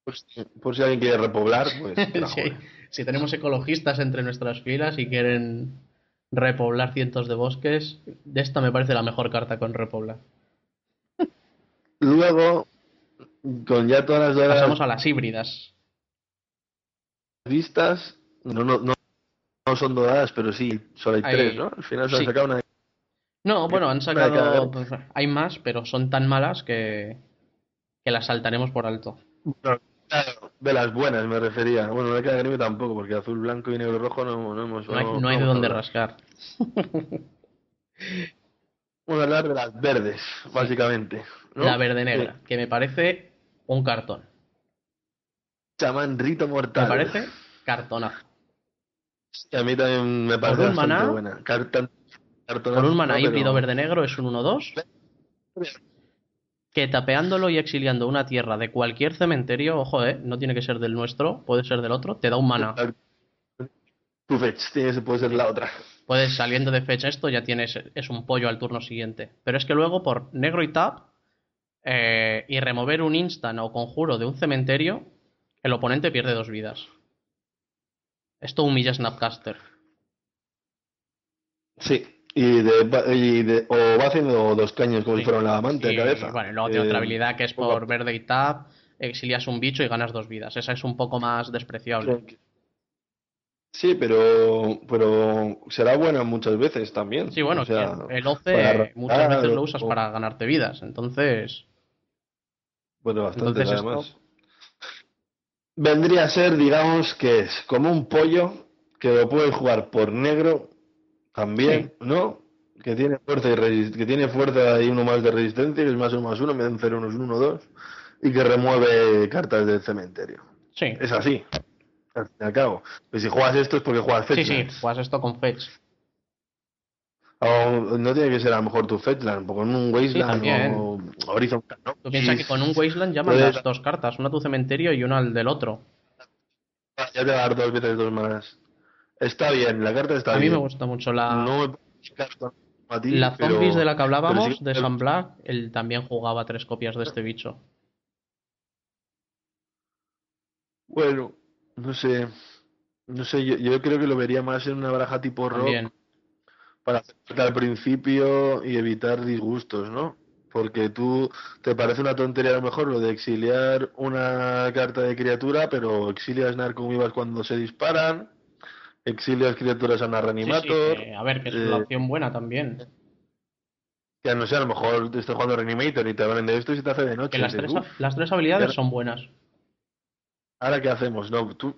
Pues, por si alguien quiere repoblar, pues Sí. Si tenemos ecologistas entre nuestras filas y quieren repoblar cientos de bosques, de esta me parece la mejor carta con repoblar. Luego, con ya todas las Pasamos a las híbridas. vistas, no, no, no, no son doradas, pero sí, solo hay Hay- tres, ¿no? Al final se han sí. sacado una. No, bueno, han sacado. pues, hay más, pero son tan malas que, que las saltaremos por alto. De las buenas me refería. Bueno, de cada anime tampoco, porque azul, blanco y negro rojo no, no hemos. No hay, no- no hay de dónde rascar. Vamos a hablar de las verdes, básicamente. ¿no? La verde negra, que me parece un cartón. Chamán Rito Me Mortal. parece cartonazo. Y a mí también me parece Por un maná- buena. Carta- cartonazo, Con un mana pero- híbrido verde-negro es un 1-2. Que tapeándolo y exiliando una tierra de cualquier cementerio, ojo, eh, no tiene que ser del nuestro, puede ser del otro, te da un mana. Tu fetch, puede ser la otra. Puedes saliendo de fecha esto, ya tienes, es un pollo al turno siguiente. Pero es que luego por negro y tap eh, y remover un instant o conjuro de un cementerio, el oponente pierde dos vidas. Esto humilla a Snapcaster. Sí. Y, de, y de- o va haciendo dos caños como Sí. si fuera una amante de cabeza. Bueno, y luego tiene Eh, otra habilidad que es por verde y tap, exilias un bicho y ganas dos vidas. Esa es un poco más despreciable. Sí, pero, pero será buena muchas veces también. Sí, bueno, O sea, que el OC para muchas arrancar veces lo usas o- para ganarte vidas, entonces... Bueno, bastante Entonces además. esto- Vendría a ser, digamos, que es como un pollo que lo puedes jugar por negro también, ¿no? Que tiene fuerza y que tiene fuerza y uno más de resistencia, que es más uno más uno, de un cero uno es un uno dos, y que remueve cartas del cementerio. Sí, Es así, al fin y al cabo. Pues si juegas esto es porque juegas sí, Fetchlands. sí, juegas esto con Fetch. O no tiene que ser a lo mejor tu Fetchland, porque en un Wasteland también. o Horizon ¿no? Tú piensas que con un Wasteland llaman Puedes- las dos cartas, una a tu cementerio y una al del otro. Ya te va a dar dos veces dos manas. Está bien, la carta está A mí bien. me gusta mucho la, No ti, la pero- zombies de la que hablábamos, pero sí- de Sam Black, él también jugaba tres copias de este bicho. Bueno, no sé. No sé, yo, yo creo que lo vería más en una baraja tipo rock También. para hacerte al principio y evitar disgustos, ¿no? Porque tú te parece una tontería a lo mejor lo de exiliar una carta de criatura, pero exilias narcomivas cuando se disparan, exilias criaturas a una Sí, a ver, que es eh, una opción buena también. que no sé, a lo mejor te estás jugando reanimator y te abren de esto y se te hace de noche. Que las tres, las tres habilidades ya- son buenas. ¿Ahora qué hacemos? No, tú,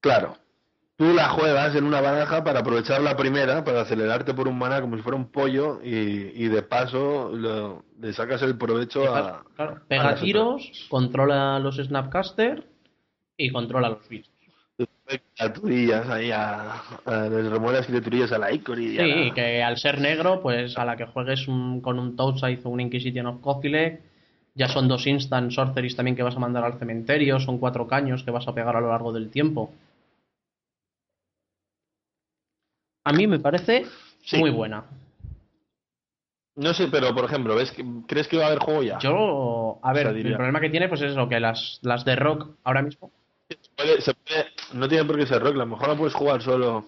claro, tú la juegas en una baraja para aprovechar la primera, para acelerarte por un mana como si fuera un pollo y, y de paso lo- le sacas el provecho a... Claro, pega tiros, controla los Snapcaster y controla los bichos. criaturillas ahí a, a les remueve las criaturillas a la Icory y a Sí, la- que al ser negro, pues a la que juegues un- con un Touchscythe o un Inquisition of Cothile, ya son dos instant sorceries también que vas a mandar al cementerio, son cuatro caños que vas a pegar a lo largo del tiempo. A mí me parece Sí. muy buena. No sé, pero por ejemplo, ¿ves que, ¿crees que va a haber juego ya? Yo, a ver, O sea, diría- el problema que tiene pues es eso, que las, las de rock ahora mismo Puede- se puede- no tiene por qué ser rock, a lo mejor la puedes jugar solo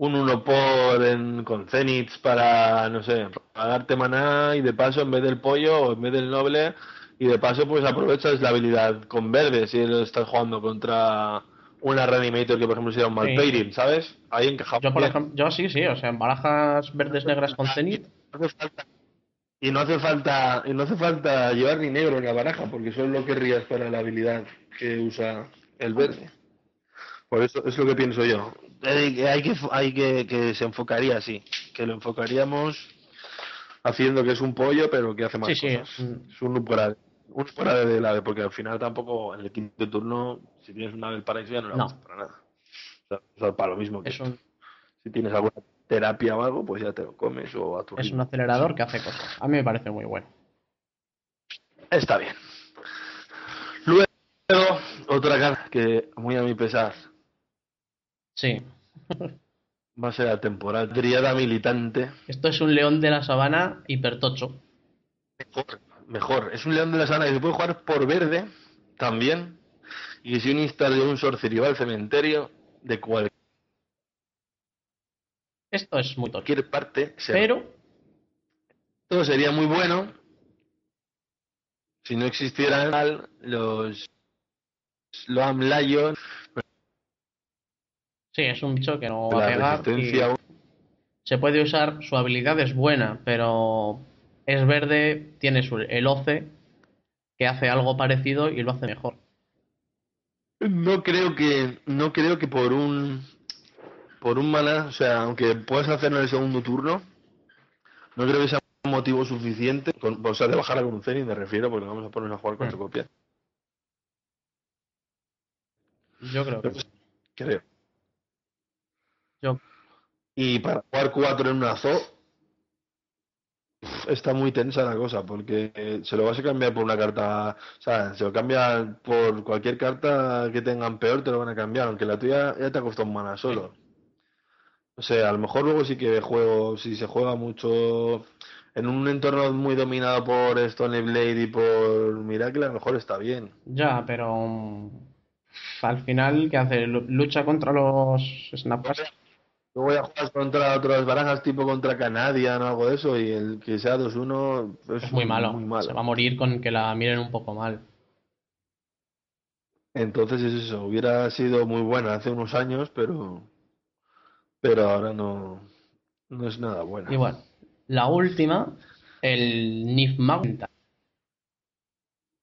un 1 por en, con Zeniths para, no sé, para darte maná y de paso en vez del pollo o en vez del noble y de paso pues aprovechas la habilidad con verde si estás jugando contra una Reanimator que por ejemplo sería un Malpeirin, ¿sabes? Ahí encajamos Yo, por ejemplo, yo sí, sí, o sea, en barajas verdes negras con Zenith, No hace falta- y no hace falta y no hace falta llevar ni negro en la baraja porque solo lo querrías para la habilidad que usa el verde. Por eso es lo que pienso yo hay, que- hay que que se enfocaría así que lo enfocaríamos haciendo que es un pollo pero que hace más Sí, sí, cosas es un- es un upgrade un upgrade de la porque al final tampoco en el quinto turno si tienes una del paraíso ya no la No. para nada o sea, para lo mismo que es un, si tienes alguna terapia o algo pues ya te lo comes o a tu es un acelerador que hace cosas. A mí me parece muy bueno. Está bien. Luego, otra carta que, muy a mi pesar, Sí. va a ser la temporal. Triada militante. Esto es un león de la sabana hipertocho. Mejor, mejor. Es un león de la sana que se puede jugar por verde también. Y si un instal de un sorcery va al cementerio, de cualquier Esto es muy tocho. parte, se Pero, todo sería muy bueno si no existieran los Loam Lion, sí, es un bicho que no va a pegar. Se puede usar, su habilidad es buena, pero es verde, tiene su, el OCE, que hace algo parecido y lo hace mejor. No creo que no creo que por un por un mana, o sea, aunque puedas hacerlo en el segundo turno, no creo que sea un motivo suficiente, con, o sea, de bajar con un Zenith me refiero, porque vamos a ponernos a jugar cuatro Mm. copias. Yo creo que. Creo. Yo, Y para jugar cuatro en una zoo está muy tensa la cosa, porque eh, se lo vas a cambiar por una carta, o sea, se lo cambia por cualquier carta que tengan peor, te lo van a cambiar, aunque la tuya ya te ha costado un mana solo. O sea, a lo mejor luego sí que juego, si se juega mucho en un entorno muy dominado por Stone Blade y por Miracle, a lo mejor está bien. ya, pero mm, al final, ¿qué hace? Lu- Lucha contra los Snapcaster. Luego ya juegas contra otras barajas tipo contra Canadian o algo de eso y el que sea 2-1 es, Es muy malo. muy malo. Se va a morir con que la miren un poco mal. Entonces es eso, hubiera sido muy buena hace unos años, pero pero ahora no, no es nada buena. Bueno, la última, el Nif.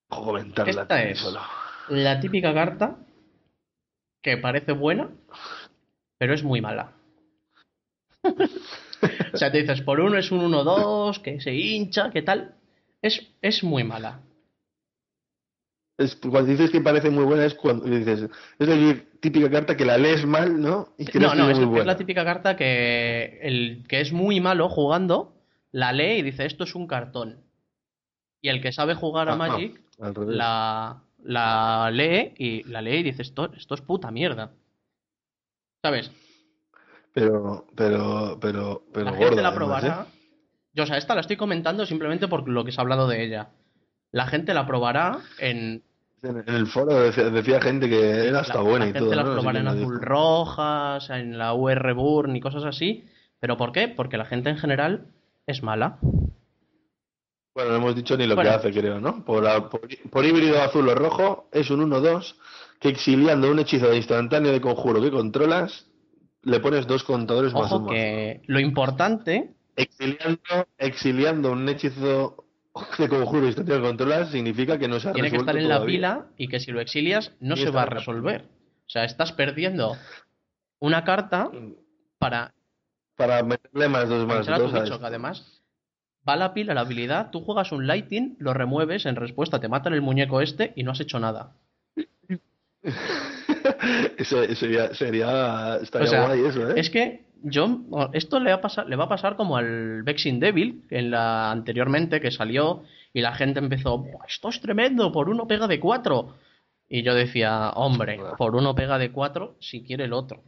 Comentarla Esta es solo. la típica carta que parece buena, pero es muy mala. o sea, te dices, por uno es un 1-2, que se hincha, que tal. Es, es muy mala. Es, cuando dices que parece muy buena es cuando dices, es la típica carta que la lees mal, ¿no? Y No, no, es la típica carta que el que es muy malo jugando, la lee y dice, esto es un cartón. Y el que sabe jugar a Ah, Magic, Al revés. la, la lee y la lee y dice, esto, esto es puta mierda. ¿Sabes? Pero, pero, pero, pero la gorda, gente la además, probará. ¿eh? Yo, o sea, esta la estoy comentando simplemente por lo que se ha hablado de ella. La gente la probará en. En, el foro decía, decía gente que era hasta la, buena la y gente todo, la ¿no? Probará en azul dijo. rojas, en la UR Burn y cosas así. ¿Pero por qué? Porque la gente en general es mala. Bueno, no hemos dicho ni lo Bueno. que hace, creo, ¿no? Por, por, por híbrido azul o rojo, es un 1-2 que exiliando un hechizo de instantáneo de conjuro que controlas, le pones dos contadores más Ojo un más. que lo importante. Exiliando, exiliando un hechizo de conjuro instantáneo que controlas significa que no se ha Tiene que estar en la pila y que si lo exilias no Y se va a resolver. O sea, estás perdiendo una carta para Para meterle más dos más dos a que además va la pila la habilidad, tú juegas un lighting, lo remueves, en respuesta te matan el muñeco este y no has hecho nada. Sería, sería, estaría O sea, guay eso, ¿eh? Es que yo, esto le va, a pasar, le va a pasar como al Vexing Devil, en la anteriormente que salió y la gente empezó, "Buah, esto es tremendo, por uno pega de cuatro. Y yo decía, hombre, por uno pega de cuatro si quiere el otro.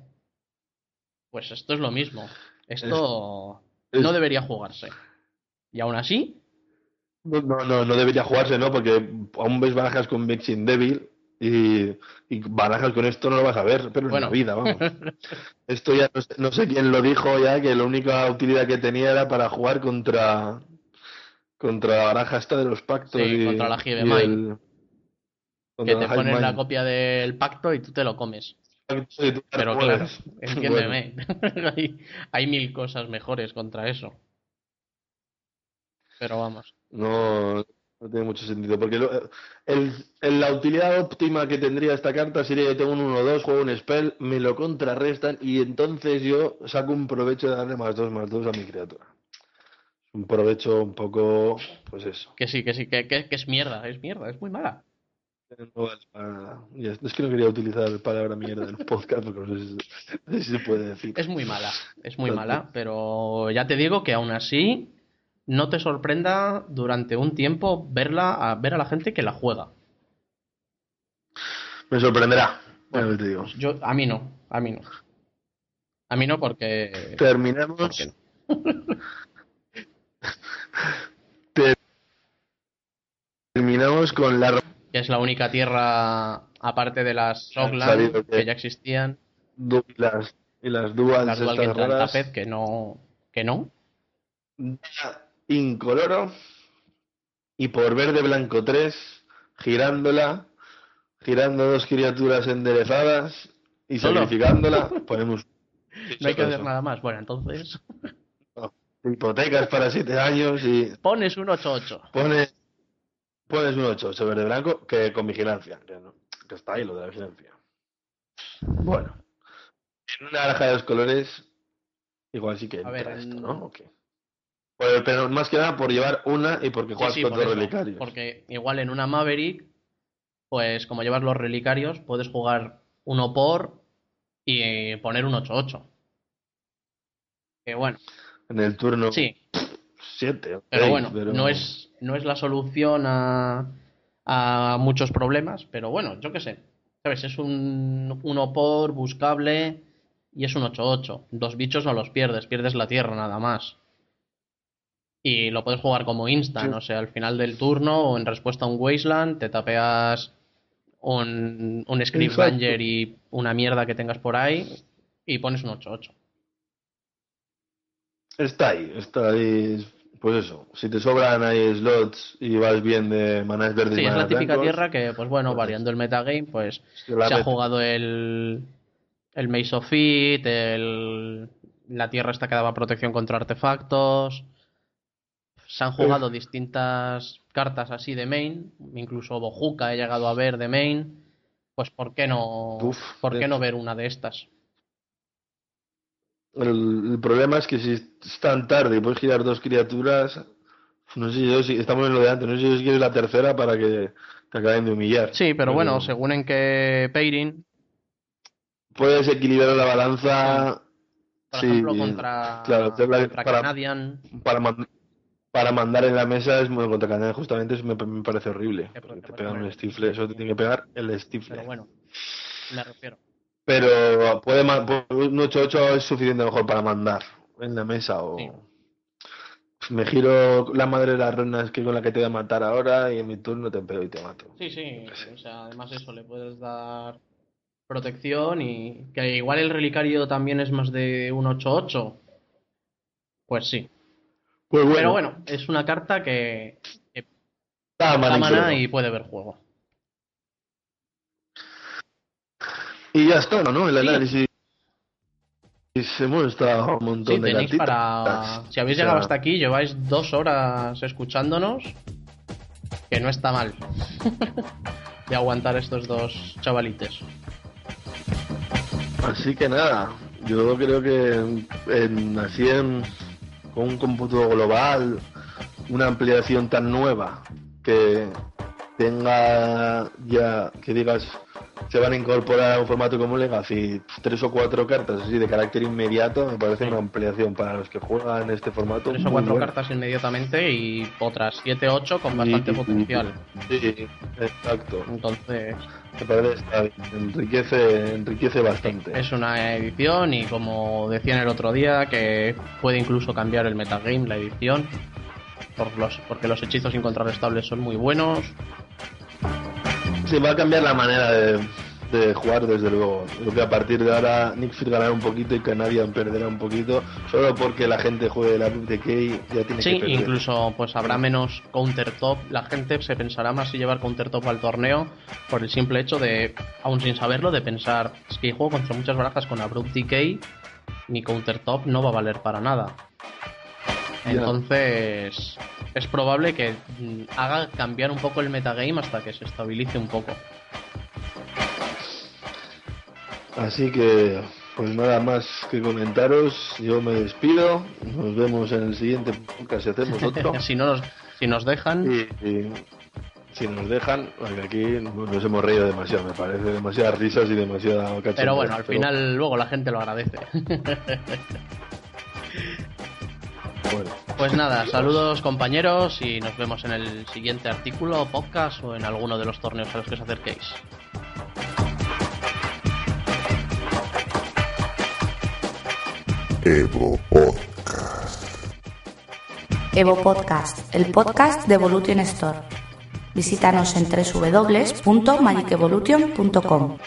Pues esto es lo mismo. Esto es- no debería jugarse. Y aún así, No, no, no, no debería jugarse, ¿no? Porque aún ves barajas con Vexing Devil y, y barajas con esto no lo vas a ver, pero Bueno. en la vida, vamos. Esto ya no sé, no sé quién lo dijo ya, que la única utilidad que tenía era para jugar contra contra la baraja esta de los pactos Sí, y, contra la el- que te ponen la copia del pacto y tú te lo comes. Te Pero claro, entiéndeme. hay, hay mil cosas mejores contra eso. Pero vamos. No, no tiene mucho sentido, porque lo- el, el- la utilidad óptima que tendría esta carta sería yo tengo un 1-2, juego un spell, me lo contrarrestan y entonces yo saco un provecho de darle más 2, más 2 a mi criatura. Un provecho un poco, pues eso. Que sí, que sí, que, que- que es mierda, es mierda, es muy mala. No vale para nada. Ya, Es que no quería utilizar la palabra mierda en el podcast porque no sé si, no sé si se puede decir. Es muy mala, es muy Tanto. mala, pero ya te digo que aún así no te sorprenda durante un tiempo verla a ver a la gente que la juega. Me sorprenderá, Bueno. te digo. Yo, a mí no, a mí no. A mí no porque... No. Terminamos con la Que es la única tierra, aparte de las Sogland, que- que ya existían, y las, y las duals las dual tapet, que no, que no. Incoloro y por verde blanco 3 girándola girando dos criaturas enderezadas y Solo. sacrificándola ponemos No hay que hacer nada más. Bueno, entonces hipotecas para 7 años y pones un 8-8. pones pones un 8 sobre verde blanco que con vigilancia que, no- que está ahí lo de la vigilancia bueno en una baraja de dos colores igual sí que A entra ver, esto ¿no? ¿O qué? Pero- pero más que nada por llevar una y porque juegas sí, con por dos eso, relicarios Porque igual en una Maverick, pues como llevas los relicarios, puedes jugar uno por y poner un 8-8. Que bueno, en el turno sí, 7 pero bueno, no es, no es la solución a, a muchos problemas, pero bueno, yo qué sé. ¿Sabes? Es un uno por buscable y es un 8-8. Dos bichos no los pierdes, pierdes la tierra nada más. Y lo puedes jugar como instant, Sí. o sea, al final del turno o en respuesta a un Wasteland, te tapeas un, un Script y una mierda que tengas por ahí y pones un 8-8. Está ahí, está ahí. pues eso, si te sobran ahí slots y vas bien de manas verdes Sí, y es la típica blancos, tierra que, pues bueno, variando el metagame, pues se ha jugado el, el Maze of It, el, la tierra esta que daba protección contra artefactos. Se han jugado distintas cartas así de main, incluso Bojuka he llegado a ver de main. Pues ¿por qué no, Uf, ¿por qué no ver una de estas? El, el problema es que si es tan tarde y puedes girar dos criaturas, no sé yo si estamos en lo de antes, no sé yo si quieres la tercera para que te acaben de humillar. Sí, pero bueno, según en qué pairing, puedes equilibrar la balanza por sí, ejemplo, contra, claro, para- Canadian, para, para mandar en la mesa es muy contra justamente eso me, me parece horrible. Porque te pegan un el stifle, eso te tiene que pegar el stifle. pero bueno, me refiero. Pero puede, un 8-8 es suficiente mejor para mandar en la mesa o Sí. me giro la madre de las runas que con la que te voy a matar ahora y en mi turno te pego y te mato. Sí, sí, o sea, además eso, le puedes dar protección y que igual el relicario también es más de un 8-8. Pues sí. Pues bueno, Pero bueno, es una carta que, que da mana y puede ver juego. Y ya está, ¿no? El Sí. análisis. Y se muestra un montón Sí, de tenéis para... Si habéis O sea, llegado hasta aquí, lleváis dos horas escuchándonos, que no está mal de aguantar estos dos chavalites. Así que nada, yo creo que en, en- así en, con un cómputo global, una ampliación tan nueva que tenga ya, que digas, se van a incorporar a un formato como Legacy tres o cuatro cartas así de carácter inmediato, me parece Sí. una ampliación para los que juegan este formato. Tres o cuatro cartas inmediatamente y otras 7-8 con bastante potencial. Sí, exacto. Entonces, Me parece está bien, enriquece, enriquece bastante. es una edición y como decían el otro día, que puede incluso cambiar el metagame, la edición, por los, porque los hechizos incontrarrestables son muy buenos. Sí, va a cambiar la manera de, de jugar, desde luego. Creo que a partir de ahora Nick Fury ganará un poquito y Canadian perderá un poquito, solo porque la gente juegue la Decay ya tiene Sí, que perder. incluso pues habrá menos counter top. La gente se pensará más si llevar counter top al torneo por el simple hecho de, aún sin saberlo, de pensar, es que juego contra muchas barajas con Abrupt Decay, mi counter top no va a valer para nada. Entonces, es probable que mm, haga cambiar un poco el metagame hasta que se estabilice un poco. Así que, pues nada más que comentaros. Yo me despido. Nos vemos en el siguiente podcast si hacemos otro. si no nos, si nos dejan, y, y si nos dejan, porque aquí nos hemos reído demasiado, me parece. Demasiadas risas y demasiada cachondeo. pero bueno, al Pero, final luego la gente lo agradece. bueno. Pues nada, saludos compañeros y nos vemos en el siguiente artículo, podcast o en alguno de los torneos a los que os acerquéis. Evo Podcast. Evo Podcast, el podcast de Evolution Store. Visítanos en www.magicevolution.com.